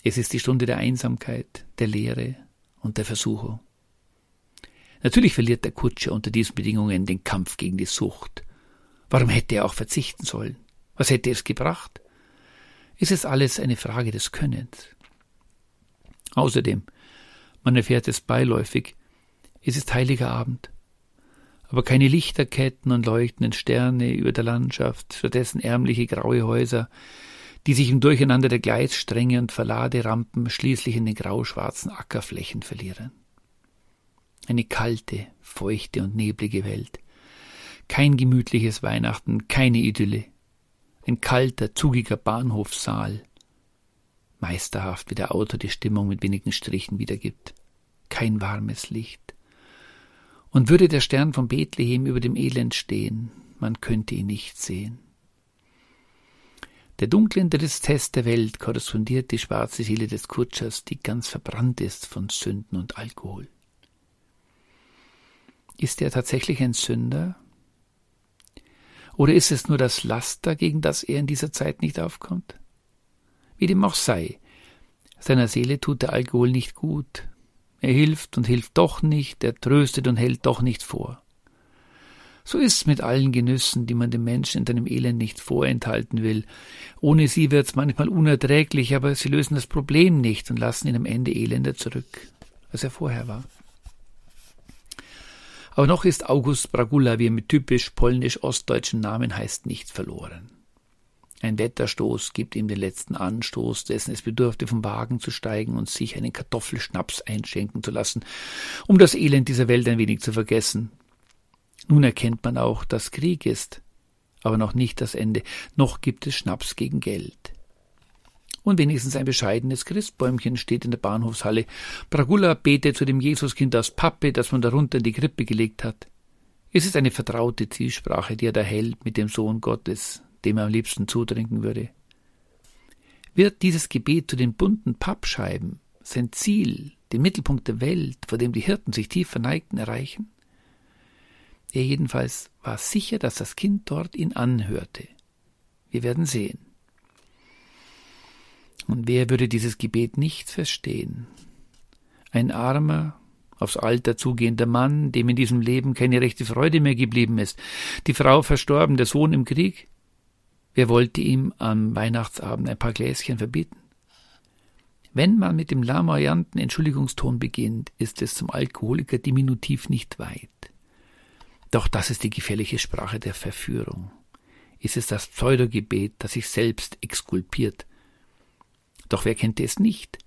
Es ist die Stunde der Einsamkeit, der Leere und der Versuchung. Natürlich verliert der Kutscher unter diesen Bedingungen den Kampf gegen die Sucht. Warum hätte er auch verzichten sollen? Was hätte es gebracht? ist es alles eine Frage des Könnens. Außerdem, man erfährt es beiläufig, es ist heiliger Abend. Aber keine Lichterketten und leuchtenden Sterne über der Landschaft, stattdessen ärmliche graue Häuser, die sich im Durcheinander der Gleisstränge und Verladerampen schließlich in den grauschwarzen Ackerflächen verlieren. Eine kalte, feuchte und neblige Welt. Kein gemütliches Weihnachten, keine Idylle ein kalter, zugiger Bahnhofssaal. Meisterhaft, wie der Autor die Stimmung mit wenigen Strichen wiedergibt. Kein warmes Licht. Und würde der Stern von Bethlehem über dem Elend stehen, man könnte ihn nicht sehen. Der dunklen Tristesse der Welt korrespondiert die schwarze Seele des Kutschers, die ganz verbrannt ist von Sünden und Alkohol. Ist er tatsächlich ein Sünder? Oder ist es nur das Laster, gegen das er in dieser Zeit nicht aufkommt? Wie dem auch sei, seiner Seele tut der Alkohol nicht gut. Er hilft und hilft doch nicht, er tröstet und hält doch nicht vor. So ist's mit allen Genüssen, die man dem Menschen in seinem Elend nicht vorenthalten will. Ohne sie wird's manchmal unerträglich, aber sie lösen das Problem nicht und lassen ihn am Ende elender zurück, als er vorher war. Aber noch ist August Bragula, wie er mit typisch polnisch-ostdeutschen Namen heißt, nicht verloren. Ein Wetterstoß gibt ihm den letzten Anstoß, dessen es bedurfte, vom Wagen zu steigen und sich einen Kartoffelschnaps einschenken zu lassen, um das Elend dieser Welt ein wenig zu vergessen. Nun erkennt man auch, dass Krieg ist, aber noch nicht das Ende, noch gibt es Schnaps gegen Geld und wenigstens ein bescheidenes Christbäumchen steht in der Bahnhofshalle. Bragula betet zu dem Jesuskind aus Pappe, das man darunter in die Krippe gelegt hat. Es ist eine vertraute Zielsprache, die er da hält mit dem Sohn Gottes, dem er am liebsten zutrinken würde. Wird dieses Gebet zu den bunten Pappscheiben sein Ziel, den Mittelpunkt der Welt, vor dem die Hirten sich tief verneigten, erreichen? Er jedenfalls war sicher, dass das Kind dort ihn anhörte. Wir werden sehen. Und wer würde dieses Gebet nicht verstehen? Ein armer, aufs Alter zugehender Mann, dem in diesem Leben keine rechte Freude mehr geblieben ist, die Frau verstorben, der Sohn im Krieg. Wer wollte ihm am Weihnachtsabend ein paar Gläschen verbieten? Wenn man mit dem lamoyanten Entschuldigungston beginnt, ist es zum Alkoholiker diminutiv nicht weit. Doch das ist die gefährliche Sprache der Verführung. ist es das Pseudogebet, das sich selbst exkulpiert. Doch wer kennt es nicht?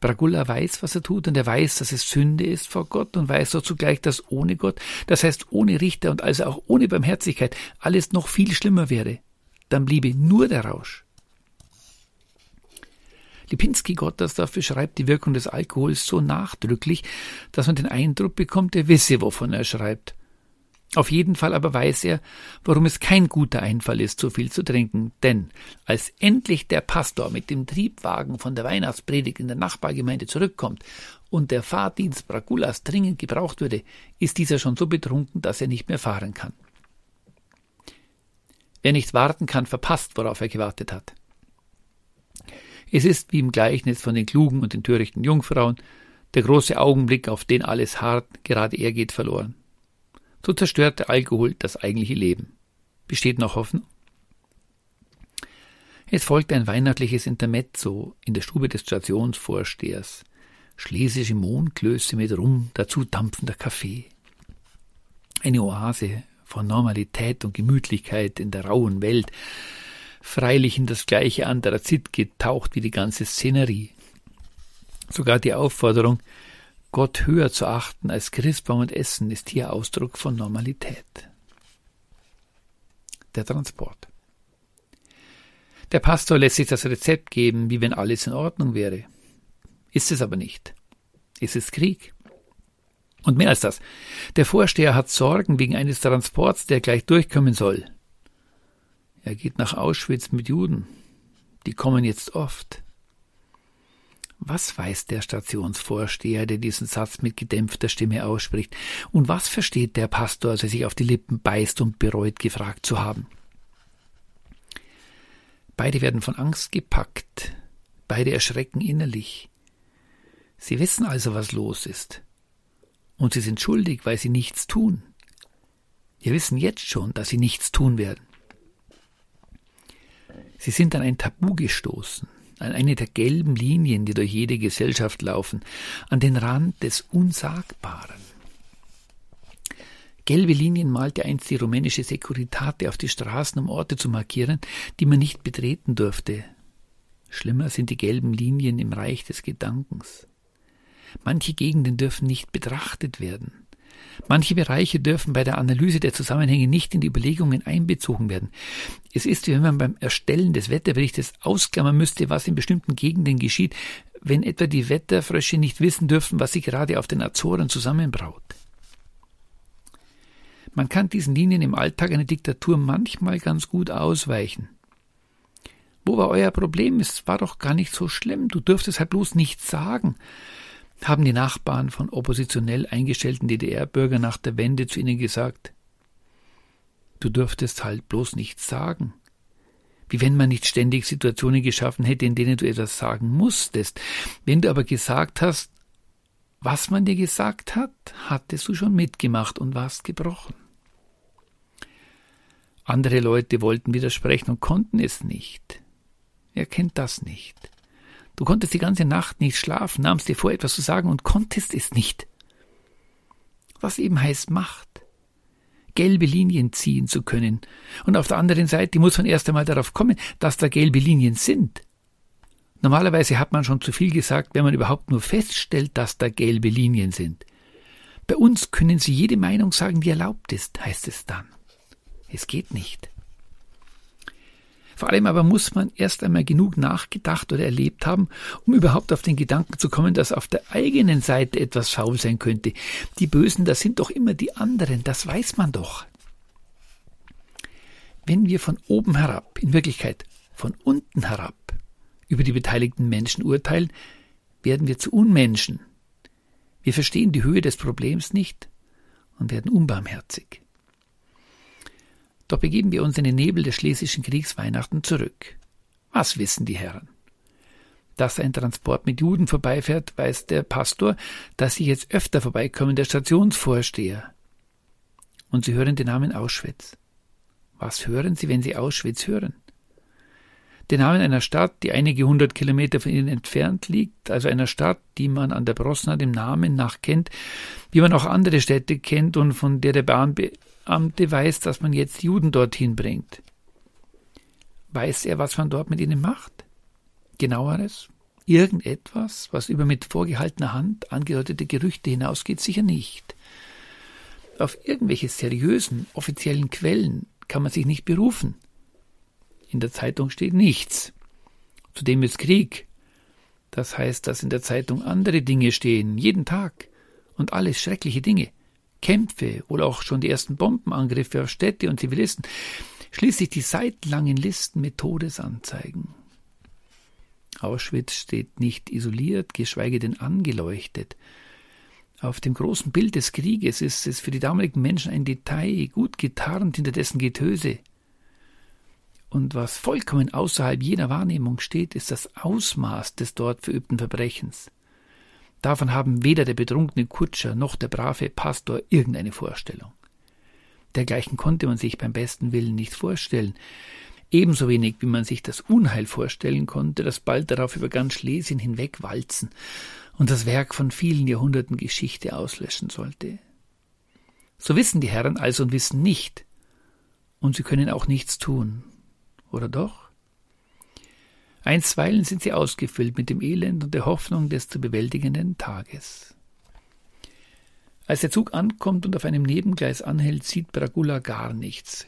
Bragulla weiß, was er tut, und er weiß, dass es Sünde ist vor Gott und weiß doch zugleich, dass ohne Gott, das heißt ohne Richter und also auch ohne Barmherzigkeit, alles noch viel schlimmer wäre. Dann bliebe nur der Rausch. Lipinski-Gottersdorf beschreibt die Wirkung des Alkohols so nachdrücklich, dass man den Eindruck bekommt, er wisse, wovon er schreibt. Auf jeden Fall aber weiß er, warum es kein guter Einfall ist, so viel zu trinken, denn als endlich der Pastor mit dem Triebwagen von der Weihnachtspredigt in der Nachbargemeinde zurückkommt und der Fahrdienst Bragulas dringend gebraucht würde, ist dieser schon so betrunken, dass er nicht mehr fahren kann. Wer nicht warten kann, verpasst, worauf er gewartet hat. Es ist wie im Gleichnis von den klugen und den törichten Jungfrauen, der große Augenblick, auf den alles hart, gerade er geht verloren. So zerstört der Alkohol das eigentliche Leben. Besteht noch Hoffnung? Es folgt ein weihnachtliches Intermezzo in der Stube des Stationsvorstehers. Schlesische Mondklöße mit Rum, dazu dampfender Kaffee. Eine Oase von Normalität und Gemütlichkeit in der rauen Welt, freilich in das gleiche Anthrazit getaucht wie die ganze Szenerie. Sogar die Aufforderung, Gott höher zu achten als Christbaum und Essen ist hier Ausdruck von Normalität. Der Transport. Der Pastor lässt sich das Rezept geben, wie wenn alles in Ordnung wäre. Ist es aber nicht. Es ist Krieg. Und mehr als das. Der Vorsteher hat Sorgen wegen eines Transports, der gleich durchkommen soll. Er geht nach Auschwitz mit Juden. Die kommen jetzt oft. Was weiß der Stationsvorsteher, der diesen Satz mit gedämpfter Stimme ausspricht? Und was versteht der Pastor, als er sich auf die Lippen beißt und bereut, gefragt zu haben? Beide werden von Angst gepackt. Beide erschrecken innerlich. Sie wissen also, was los ist. Und sie sind schuldig, weil sie nichts tun. Wir wissen jetzt schon, dass sie nichts tun werden. Sie sind an ein Tabu gestoßen an eine der gelben Linien, die durch jede Gesellschaft laufen, an den Rand des Unsagbaren. Gelbe Linien malte einst die rumänische Securitate auf die Straßen, um Orte zu markieren, die man nicht betreten durfte. Schlimmer sind die gelben Linien im Reich des Gedankens. Manche Gegenden dürfen nicht betrachtet werden. Manche Bereiche dürfen bei der Analyse der Zusammenhänge nicht in die Überlegungen einbezogen werden. Es ist, wie wenn man beim Erstellen des Wetterberichtes ausklammern müsste, was in bestimmten Gegenden geschieht, wenn etwa die Wetterfrösche nicht wissen dürfen, was sich gerade auf den Azoren zusammenbraut. Man kann diesen Linien im Alltag einer Diktatur manchmal ganz gut ausweichen. Wo war euer Problem? Es war doch gar nicht so schlimm. Du dürftest halt bloß nichts sagen haben die Nachbarn von oppositionell eingestellten DDR-Bürgern nach der Wende zu ihnen gesagt, du dürftest halt bloß nichts sagen. Wie wenn man nicht ständig Situationen geschaffen hätte, in denen du etwas sagen musstest. Wenn du aber gesagt hast, was man dir gesagt hat, hattest du schon mitgemacht und warst gebrochen. Andere Leute wollten widersprechen und konnten es nicht. Er kennt das nicht. Du konntest die ganze Nacht nicht schlafen, nahmst dir vor, etwas zu sagen und konntest es nicht. Was eben heißt Macht. Gelbe Linien ziehen zu können. Und auf der anderen Seite muss man erst einmal darauf kommen, dass da gelbe Linien sind. Normalerweise hat man schon zu viel gesagt, wenn man überhaupt nur feststellt, dass da gelbe Linien sind. Bei uns können Sie jede Meinung sagen, die erlaubt ist, heißt es dann. Es geht nicht. Vor allem aber muss man erst einmal genug nachgedacht oder erlebt haben, um überhaupt auf den Gedanken zu kommen, dass auf der eigenen Seite etwas faul sein könnte. Die Bösen, das sind doch immer die anderen, das weiß man doch. Wenn wir von oben herab, in Wirklichkeit von unten herab, über die beteiligten Menschen urteilen, werden wir zu Unmenschen. Wir verstehen die Höhe des Problems nicht und werden unbarmherzig. Doch begeben wir uns in den Nebel des schlesischen Kriegsweihnachten zurück. Was wissen die Herren? Dass ein Transport mit Juden vorbeifährt, weiß der Pastor, dass sie jetzt öfter vorbeikommen, der Stationsvorsteher. Und sie hören den Namen Auschwitz. Was hören sie, wenn sie Auschwitz hören? Den Namen einer Stadt, die einige hundert Kilometer von ihnen entfernt liegt, also einer Stadt, die man an der Brosna dem Namen nach kennt, wie man auch andere Städte kennt und von der der Bahn Beamte weiß, dass man jetzt Juden dorthin bringt. Weiß er, was man dort mit ihnen macht? Genaueres? Irgendetwas, was über mit vorgehaltener Hand angedeutete Gerüchte hinausgeht? Sicher nicht. Auf irgendwelche seriösen, offiziellen Quellen kann man sich nicht berufen. In der Zeitung steht nichts. Zudem ist Krieg. Das heißt, dass in der Zeitung andere Dinge stehen, jeden Tag. Und alles schreckliche Dinge. Kämpfe oder auch schon die ersten Bombenangriffe auf Städte und Zivilisten. Schließlich die seitenlangen Listen mit Todesanzeigen. Auschwitz steht nicht isoliert, geschweige denn angeleuchtet. Auf dem großen Bild des Krieges ist es für die damaligen Menschen ein Detail, gut getarnt hinter dessen Getöse. Und was vollkommen außerhalb jener Wahrnehmung steht, ist das Ausmaß des dort verübten Verbrechens. Davon haben weder der betrunkene Kutscher noch der brave Pastor irgendeine Vorstellung. Dergleichen konnte man sich beim besten Willen nicht vorstellen, ebenso wenig wie man sich das Unheil vorstellen konnte, das bald darauf über ganz Schlesien hinweg walzen und das Werk von vielen Jahrhunderten Geschichte auslöschen sollte. So wissen die Herren also und wissen nicht, und sie können auch nichts tun, oder doch? Einstweilen sind sie ausgefüllt mit dem Elend und der Hoffnung des zu bewältigenden Tages. Als der Zug ankommt und auf einem Nebengleis anhält, sieht Bragula gar nichts.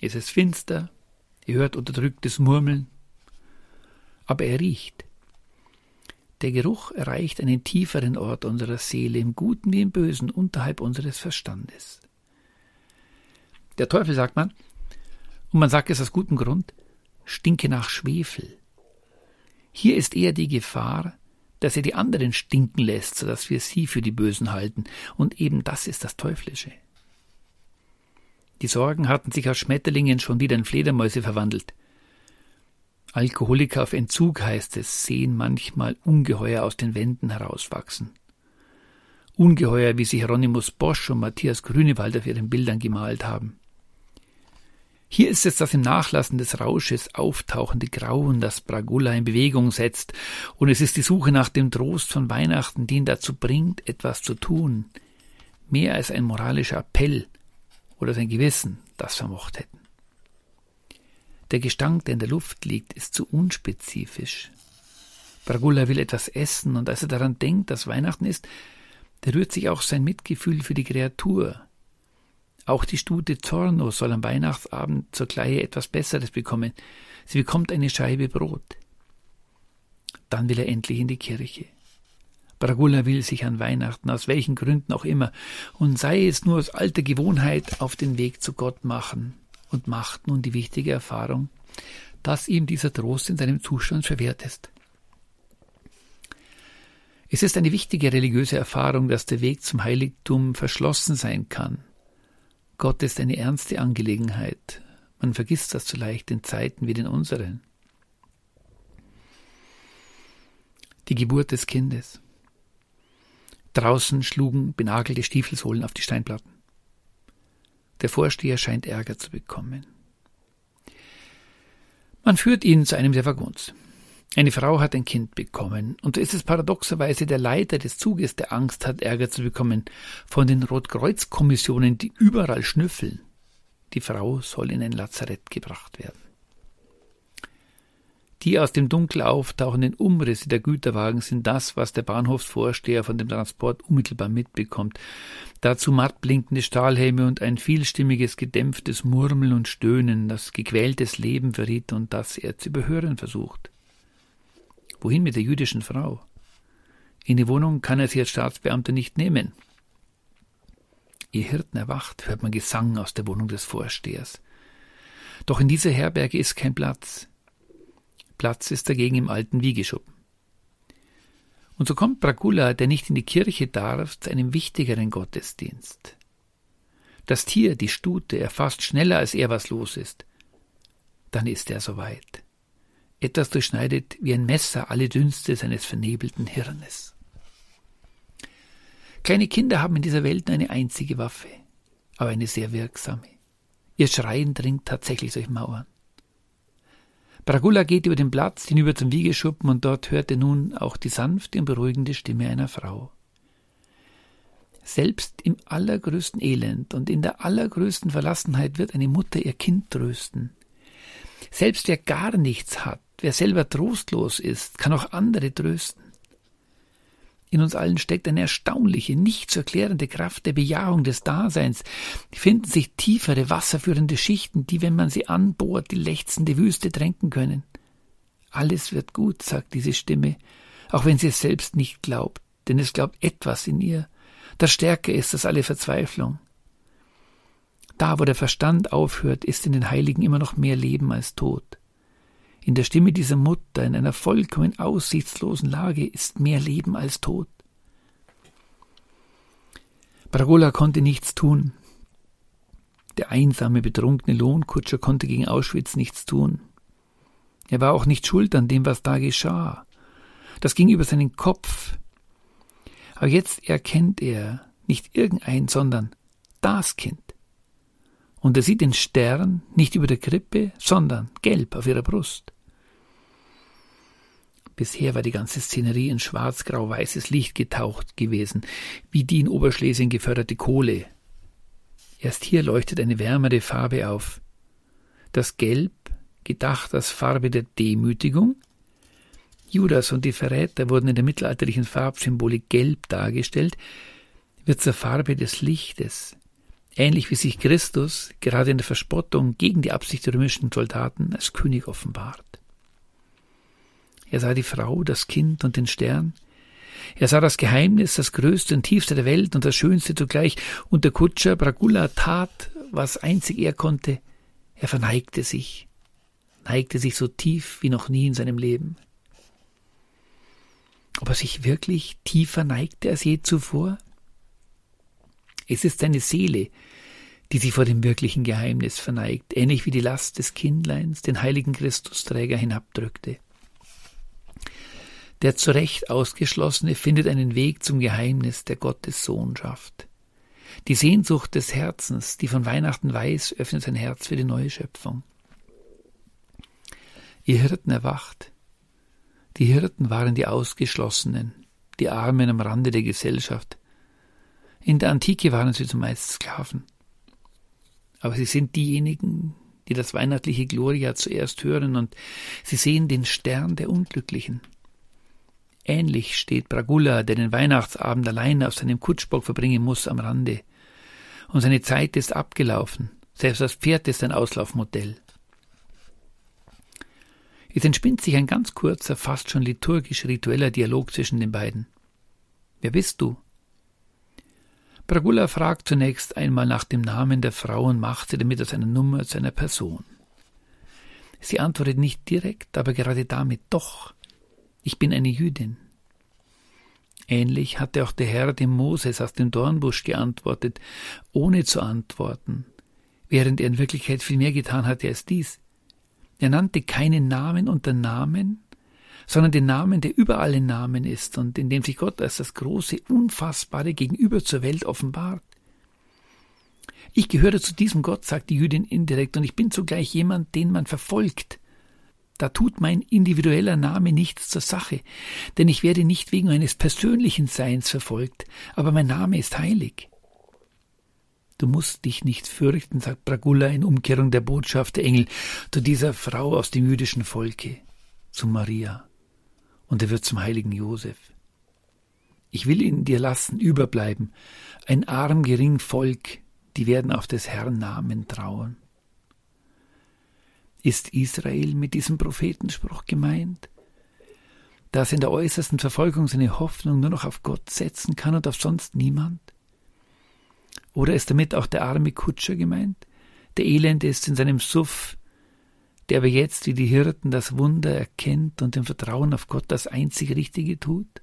Es ist finster, er hört unterdrücktes Murmeln, aber er riecht. Der Geruch erreicht einen tieferen Ort unserer Seele, im Guten wie im Bösen, unterhalb unseres Verstandes. Der Teufel, sagt man, und man sagt es aus gutem Grund, stinke nach Schwefel. Hier ist eher die Gefahr, dass er die anderen stinken lässt, so dass wir sie für die Bösen halten, und eben das ist das Teuflische. Die Sorgen hatten sich aus Schmetterlingen schon wieder in Fledermäuse verwandelt. Alkoholiker auf Entzug heißt es, sehen manchmal Ungeheuer aus den Wänden herauswachsen. Ungeheuer, wie sie Hieronymus Bosch und Matthias Grünewald auf ihren Bildern gemalt haben. Hier ist es das im Nachlassen des Rausches auftauchende Grauen, das Bragula in Bewegung setzt, und es ist die Suche nach dem Trost von Weihnachten, die ihn dazu bringt, etwas zu tun, mehr als ein moralischer Appell oder sein Gewissen das vermocht hätten. Der Gestank, der in der Luft liegt, ist zu unspezifisch. Bragula will etwas essen, und als er daran denkt, dass Weihnachten ist, da rührt sich auch sein Mitgefühl für die Kreatur, auch die Stute Zorno soll am Weihnachtsabend zur Kleie etwas Besseres bekommen. Sie bekommt eine Scheibe Brot. Dann will er endlich in die Kirche. Bragula will sich an Weihnachten, aus welchen Gründen auch immer, und sei es nur aus alter Gewohnheit, auf den Weg zu Gott machen und macht nun die wichtige Erfahrung, dass ihm dieser Trost in seinem Zustand verwehrt ist. Es ist eine wichtige religiöse Erfahrung, dass der Weg zum Heiligtum verschlossen sein kann, Gott ist eine ernste Angelegenheit. Man vergisst das zu leicht in Zeiten wie den unseren. Die Geburt des Kindes. Draußen schlugen benagelte Stiefelsohlen auf die Steinplatten. Der Vorsteher scheint Ärger zu bekommen. Man führt ihn zu einem der Waggons. Eine Frau hat ein Kind bekommen, und so ist es paradoxerweise der Leiter des Zuges, der Angst hat, Ärger zu bekommen von den Rotkreuzkommissionen, die überall schnüffeln. Die Frau soll in ein Lazarett gebracht werden. Die aus dem Dunkel auftauchenden Umrisse der Güterwagen sind das, was der Bahnhofsvorsteher von dem Transport unmittelbar mitbekommt. Dazu matt blinkende Stahlhelme und ein vielstimmiges, gedämpftes Murmeln und Stöhnen, das gequältes Leben verriet und das er zu überhören versucht. Wohin mit der jüdischen Frau? In die Wohnung kann er sie als Staatsbeamter nicht nehmen. Ihr Hirten erwacht, hört man Gesang aus der Wohnung des Vorstehers. Doch in dieser Herberge ist kein Platz. Platz ist dagegen im alten Wiegeschuppen. Und so kommt Bragula, der nicht in die Kirche darf, zu einem wichtigeren Gottesdienst. Das Tier, die Stute, erfasst schneller als er, was los ist. Dann ist er soweit. Etwas durchschneidet wie ein Messer alle Dünste seines vernebelten Hirnes. Kleine Kinder haben in dieser Welt nur eine einzige Waffe, aber eine sehr wirksame. Ihr Schreien dringt tatsächlich durch Mauern. Bragula geht über den Platz hinüber zum Wiegeschuppen und dort hört er nun auch die sanfte und beruhigende Stimme einer Frau. Selbst im allergrößten Elend und in der allergrößten Verlassenheit wird eine Mutter ihr Kind trösten. Selbst wer gar nichts hat, wer selber trostlos ist, kann auch andere trösten. In uns allen steckt eine erstaunliche, nicht zu erklärende Kraft der Bejahung des Daseins. Finden sich tiefere, wasserführende Schichten, die, wenn man sie anbohrt, die lechzende Wüste tränken können. Alles wird gut, sagt diese Stimme, auch wenn sie es selbst nicht glaubt, denn es glaubt etwas in ihr, das stärker ist als alle Verzweiflung. Da, wo der Verstand aufhört, ist in den Heiligen immer noch mehr Leben als Tod. In der Stimme dieser Mutter in einer vollkommen aussichtslosen Lage ist mehr Leben als Tod. Bragola konnte nichts tun. Der einsame, betrunkene Lohnkutscher konnte gegen Auschwitz nichts tun. Er war auch nicht schuld an dem, was da geschah. Das ging über seinen Kopf. Aber jetzt erkennt er nicht irgendein, sondern das Kind. Und er sieht den Stern nicht über der Krippe, sondern gelb auf ihrer Brust. Bisher war die ganze Szenerie in schwarz-grau-weißes Licht getaucht gewesen, wie die in Oberschlesien geförderte Kohle. Erst hier leuchtet eine wärmere Farbe auf. Das Gelb, gedacht als Farbe der Demütigung, Judas und die Verräter wurden in der mittelalterlichen Farbsymbolik gelb dargestellt, wird zur Farbe des Lichtes, ähnlich wie sich Christus gerade in der Verspottung gegen die Absicht der römischen Soldaten als König offenbart. Er sah die Frau, das Kind und den Stern. Er sah das Geheimnis, das größte und tiefste der Welt und das schönste zugleich, und der Kutscher Bragula tat, was einzig er konnte. Er verneigte sich, neigte sich so tief wie noch nie in seinem Leben. Ob er sich wirklich tiefer neigte als je zuvor? Es ist seine Seele, die sich vor dem wirklichen Geheimnis verneigt, ähnlich wie die Last des Kindleins den heiligen Christusträger hinabdrückte. Der zu Recht Ausgeschlossene findet einen Weg zum Geheimnis der Gottessohnschaft. Die Sehnsucht des Herzens, die von Weihnachten weiß, öffnet sein Herz für die neue Schöpfung. Ihr Hirten erwacht. Die Hirten waren die Ausgeschlossenen, die Armen am Rande der Gesellschaft, in der Antike waren sie zumeist Sklaven. Aber sie sind diejenigen, die das weihnachtliche Gloria zuerst hören und sie sehen den Stern der Unglücklichen. Ähnlich steht Bragula, der den Weihnachtsabend allein auf seinem Kutschbock verbringen muss, am Rande. Und seine Zeit ist abgelaufen. Selbst das Pferd ist ein Auslaufmodell. Es entspinnt sich ein ganz kurzer, fast schon liturgisch ritueller Dialog zwischen den beiden. Wer bist du? Bragula fragt zunächst einmal nach dem Namen der Frau und macht sie damit aus einer Nummer zu einer Person. Sie antwortet nicht direkt, aber gerade damit doch. Ich bin eine Jüdin. Ähnlich hatte auch der Herr dem Moses aus dem Dornbusch geantwortet, ohne zu antworten, während er in Wirklichkeit viel mehr getan hatte als dies. Er nannte keinen Namen unter Namen, sondern den Namen, der über allen Namen ist und in dem sich Gott als das große, unfassbare Gegenüber zur Welt offenbart. Ich gehöre zu diesem Gott, sagt die Jüdin indirekt, und ich bin zugleich jemand, den man verfolgt. Da tut mein individueller Name nichts zur Sache, denn ich werde nicht wegen eines persönlichen Seins verfolgt, aber mein Name ist heilig. Du musst dich nicht fürchten, sagt Bragulla in Umkehrung der Botschaft der Engel zu dieser Frau aus dem jüdischen Volke, zu Maria und er wird zum heiligen Josef. Ich will ihn dir lassen überbleiben, ein arm gering Volk, die werden auf des Herrn Namen trauen. Ist Israel mit diesem Prophetenspruch gemeint? Dass in der äußersten Verfolgung seine Hoffnung nur noch auf Gott setzen kann und auf sonst niemand? Oder ist damit auch der arme Kutscher gemeint? Der Elende ist in seinem Suff der aber jetzt wie die Hirten das Wunder erkennt und im Vertrauen auf Gott das einzig Richtige tut?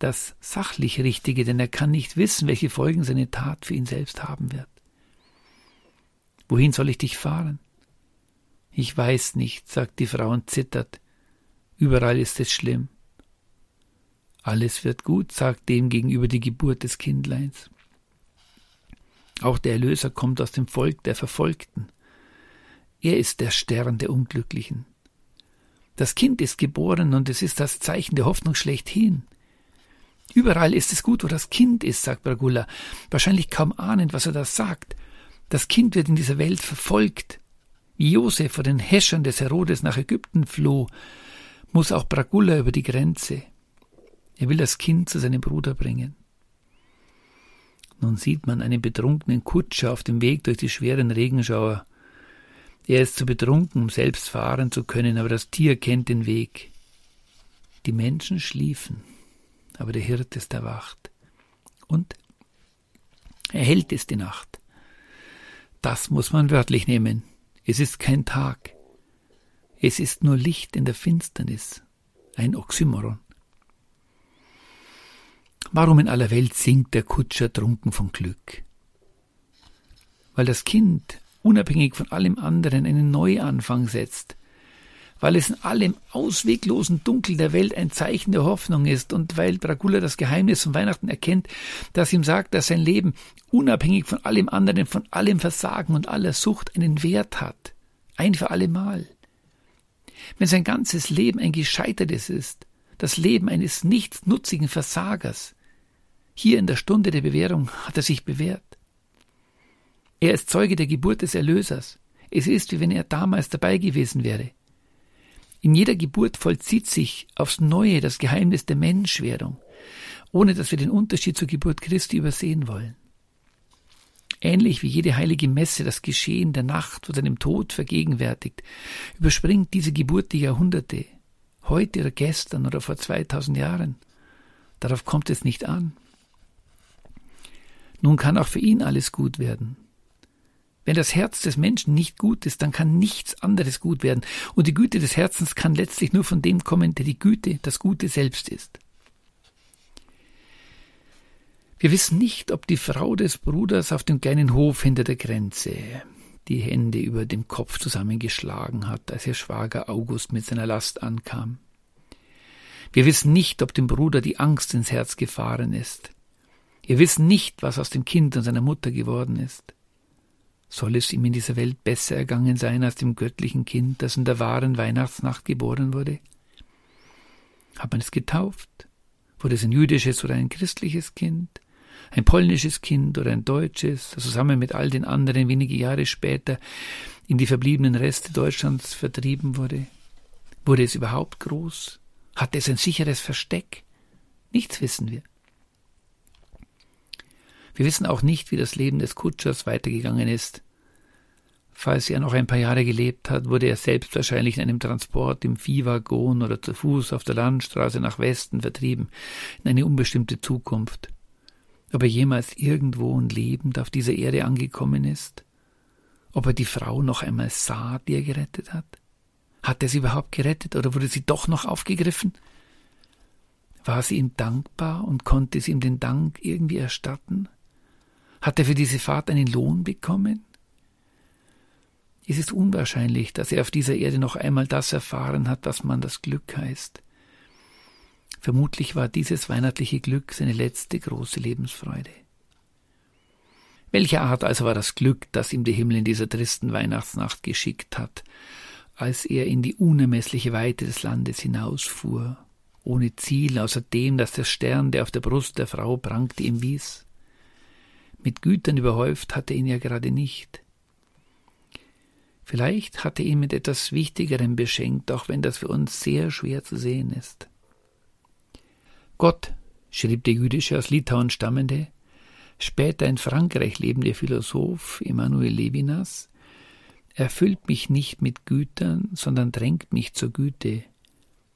Das sachlich Richtige, denn er kann nicht wissen, welche Folgen seine Tat für ihn selbst haben wird. Wohin soll ich dich fahren? Ich weiß nicht, sagt die Frau und zittert. Überall ist es schlimm. Alles wird gut, sagt dem gegenüber die Geburt des Kindleins. Auch der Erlöser kommt aus dem Volk der Verfolgten. Er ist der Stern der Unglücklichen. Das Kind ist geboren und es ist das Zeichen der Hoffnung schlechthin. Überall ist es gut, wo das Kind ist, sagt Bragula, wahrscheinlich kaum ahnend, was er da sagt. Das Kind wird in dieser Welt verfolgt. Wie Josef vor den Häschern des Herodes nach Ägypten floh, muss auch Bragulla über die Grenze. Er will das Kind zu seinem Bruder bringen. Nun sieht man einen betrunkenen Kutscher auf dem Weg durch die schweren Regenschauer. Er ist zu betrunken, um selbst fahren zu können, aber das Tier kennt den Weg. Die Menschen schliefen, aber der Hirt ist erwacht. Und erhellt ist die Nacht. Das muss man wörtlich nehmen. Es ist kein Tag. Es ist nur Licht in der Finsternis. Ein Oxymoron. Warum in aller Welt singt der Kutscher trunken von Glück? Weil das Kind, unabhängig von allem anderen, einen Neuanfang setzt, weil es in allem ausweglosen Dunkel der Welt ein Zeichen der Hoffnung ist und weil Dracula das Geheimnis von Weihnachten erkennt, das ihm sagt, dass sein Leben unabhängig von allem anderen, von allem Versagen und aller Sucht einen Wert hat, ein für allemal. Wenn sein ganzes Leben ein gescheitertes ist, das Leben eines nichtsnutzigen Versagers, hier in der Stunde der Bewährung hat er sich bewährt. Er ist Zeuge der Geburt des Erlösers. Es ist, wie wenn er damals dabei gewesen wäre. In jeder Geburt vollzieht sich aufs Neue das Geheimnis der Menschwerdung, ohne dass wir den Unterschied zur Geburt Christi übersehen wollen. Ähnlich wie jede heilige Messe das Geschehen der Nacht vor seinem Tod vergegenwärtigt, überspringt diese Geburt die Jahrhunderte, heute oder gestern oder vor 2000 Jahren. Darauf kommt es nicht an. Nun kann auch für ihn alles gut werden. Wenn das Herz des Menschen nicht gut ist, dann kann nichts anderes gut werden. Und die Güte des Herzens kann letztlich nur von dem kommen, der die Güte, das Gute selbst ist. Wir wissen nicht, ob die Frau des Bruders auf dem kleinen Hof hinter der Grenze die Hände über dem Kopf zusammengeschlagen hat, als ihr Schwager August mit seiner Last ankam. Wir wissen nicht, ob dem Bruder die Angst ins Herz gefahren ist. Wir wissen nicht, was aus dem Kind und seiner Mutter geworden ist. Soll es ihm in dieser Welt besser ergangen sein als dem göttlichen Kind, das in der wahren Weihnachtsnacht geboren wurde? Hat man es getauft? Wurde es ein jüdisches oder ein christliches Kind? Ein polnisches Kind oder ein deutsches, das zusammen mit all den anderen wenige Jahre später in die verbliebenen Reste Deutschlands vertrieben wurde? Wurde es überhaupt groß? Hatte es ein sicheres Versteck? Nichts wissen wir. Wir wissen auch nicht, wie das Leben des Kutschers weitergegangen ist. Falls er noch ein paar Jahre gelebt hat, wurde er selbst wahrscheinlich in einem Transport im Viehwaggon oder zu Fuß auf der Landstraße nach Westen vertrieben, in eine unbestimmte Zukunft. Ob er jemals irgendwo und lebend auf dieser Erde angekommen ist? Ob er die Frau noch einmal sah, die er gerettet hat? Hat er sie überhaupt gerettet oder wurde sie doch noch aufgegriffen? War sie ihm dankbar und konnte sie ihm den Dank irgendwie erstatten? Hat er für diese Fahrt einen Lohn bekommen? Es ist unwahrscheinlich, dass er auf dieser Erde noch einmal das erfahren hat, was man das Glück heißt. Vermutlich war dieses weihnachtliche Glück seine letzte große Lebensfreude. Welche Art also war das Glück, das ihm der Himmel in dieser tristen Weihnachtsnacht geschickt hat, als er in die unermessliche Weite des Landes hinausfuhr, ohne Ziel außer dem, dass der Stern, der auf der Brust der Frau prangte, ihm wies? Mit Gütern überhäuft hatte ihn ja gerade nicht. Vielleicht hatte ihn mit etwas Wichtigerem beschenkt, auch wenn das für uns sehr schwer zu sehen ist. Gott, schrieb der jüdische aus Litauen stammende, später in Frankreich lebende Philosoph Emmanuel Levinas, erfüllt mich nicht mit Gütern, sondern drängt mich zur Güte,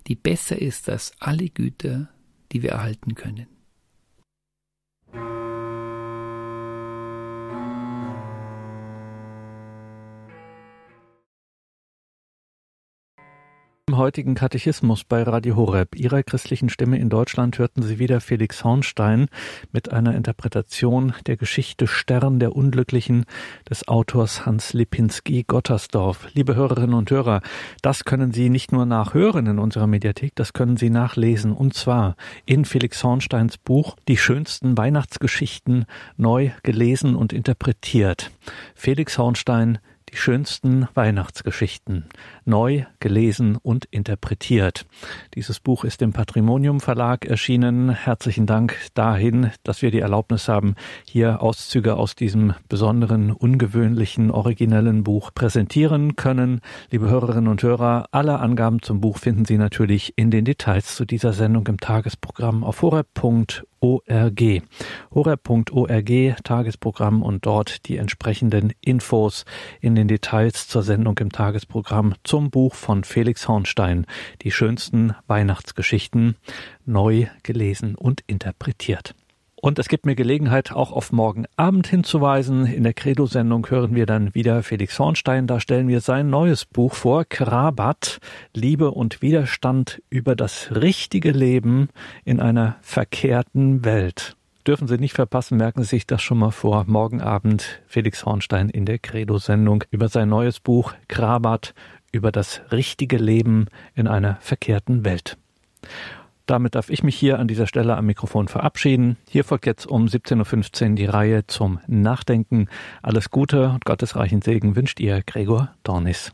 die besser ist als alle Güter, die wir erhalten können. Im heutigen Katechismus bei Radio Horeb, Ihrer christlichen Stimme in Deutschland, hörten Sie wieder Felix Hornstein mit einer Interpretation der Geschichte Stern der Unglücklichen des Autors Hans Lipinski Gottersdorf. Liebe Hörerinnen und Hörer, das können Sie nicht nur nachhören in unserer Mediathek, das können Sie nachlesen und zwar in Felix Hornsteins Buch Die schönsten Weihnachtsgeschichten neu gelesen und interpretiert. Felix Hornstein schönsten Weihnachtsgeschichten, neu gelesen und interpretiert. Dieses Buch ist im Patrimonium Verlag erschienen. Herzlichen Dank dahin, dass wir die Erlaubnis haben, hier Auszüge aus diesem besonderen, ungewöhnlichen, originellen Buch präsentieren können. Liebe Hörerinnen und Hörer, alle Angaben zum Buch finden Sie natürlich in den Details zu dieser Sendung im Tagesprogramm auf horeb.org horeb.org, horeb.org, Tagesprogramm und dort die entsprechenden Infos in den Details zur Sendung im Tagesprogramm zum Buch von Felix Hornstein, die schönsten Weihnachtsgeschichten, neu gelesen und interpretiert. Und es gibt mir Gelegenheit, auch auf morgen Abend hinzuweisen. In der Credo-Sendung hören wir dann wieder Felix Hornstein. Da stellen wir sein neues Buch vor, Krabat, Liebe und Widerstand über das richtige Leben in einer verkehrten Welt. Dürfen Sie nicht verpassen, merken Sie sich das schon mal vor. Morgen Abend Felix Hornstein in der Credo-Sendung über sein neues Buch Krabat, über das richtige Leben in einer verkehrten Welt. Damit darf ich mich hier an dieser Stelle am Mikrofon verabschieden. Hier folgt jetzt um 17.15 Uhr die Reihe zum Nachdenken. Alles Gute und gottesreichen Segen wünscht ihr Gregor Dornis.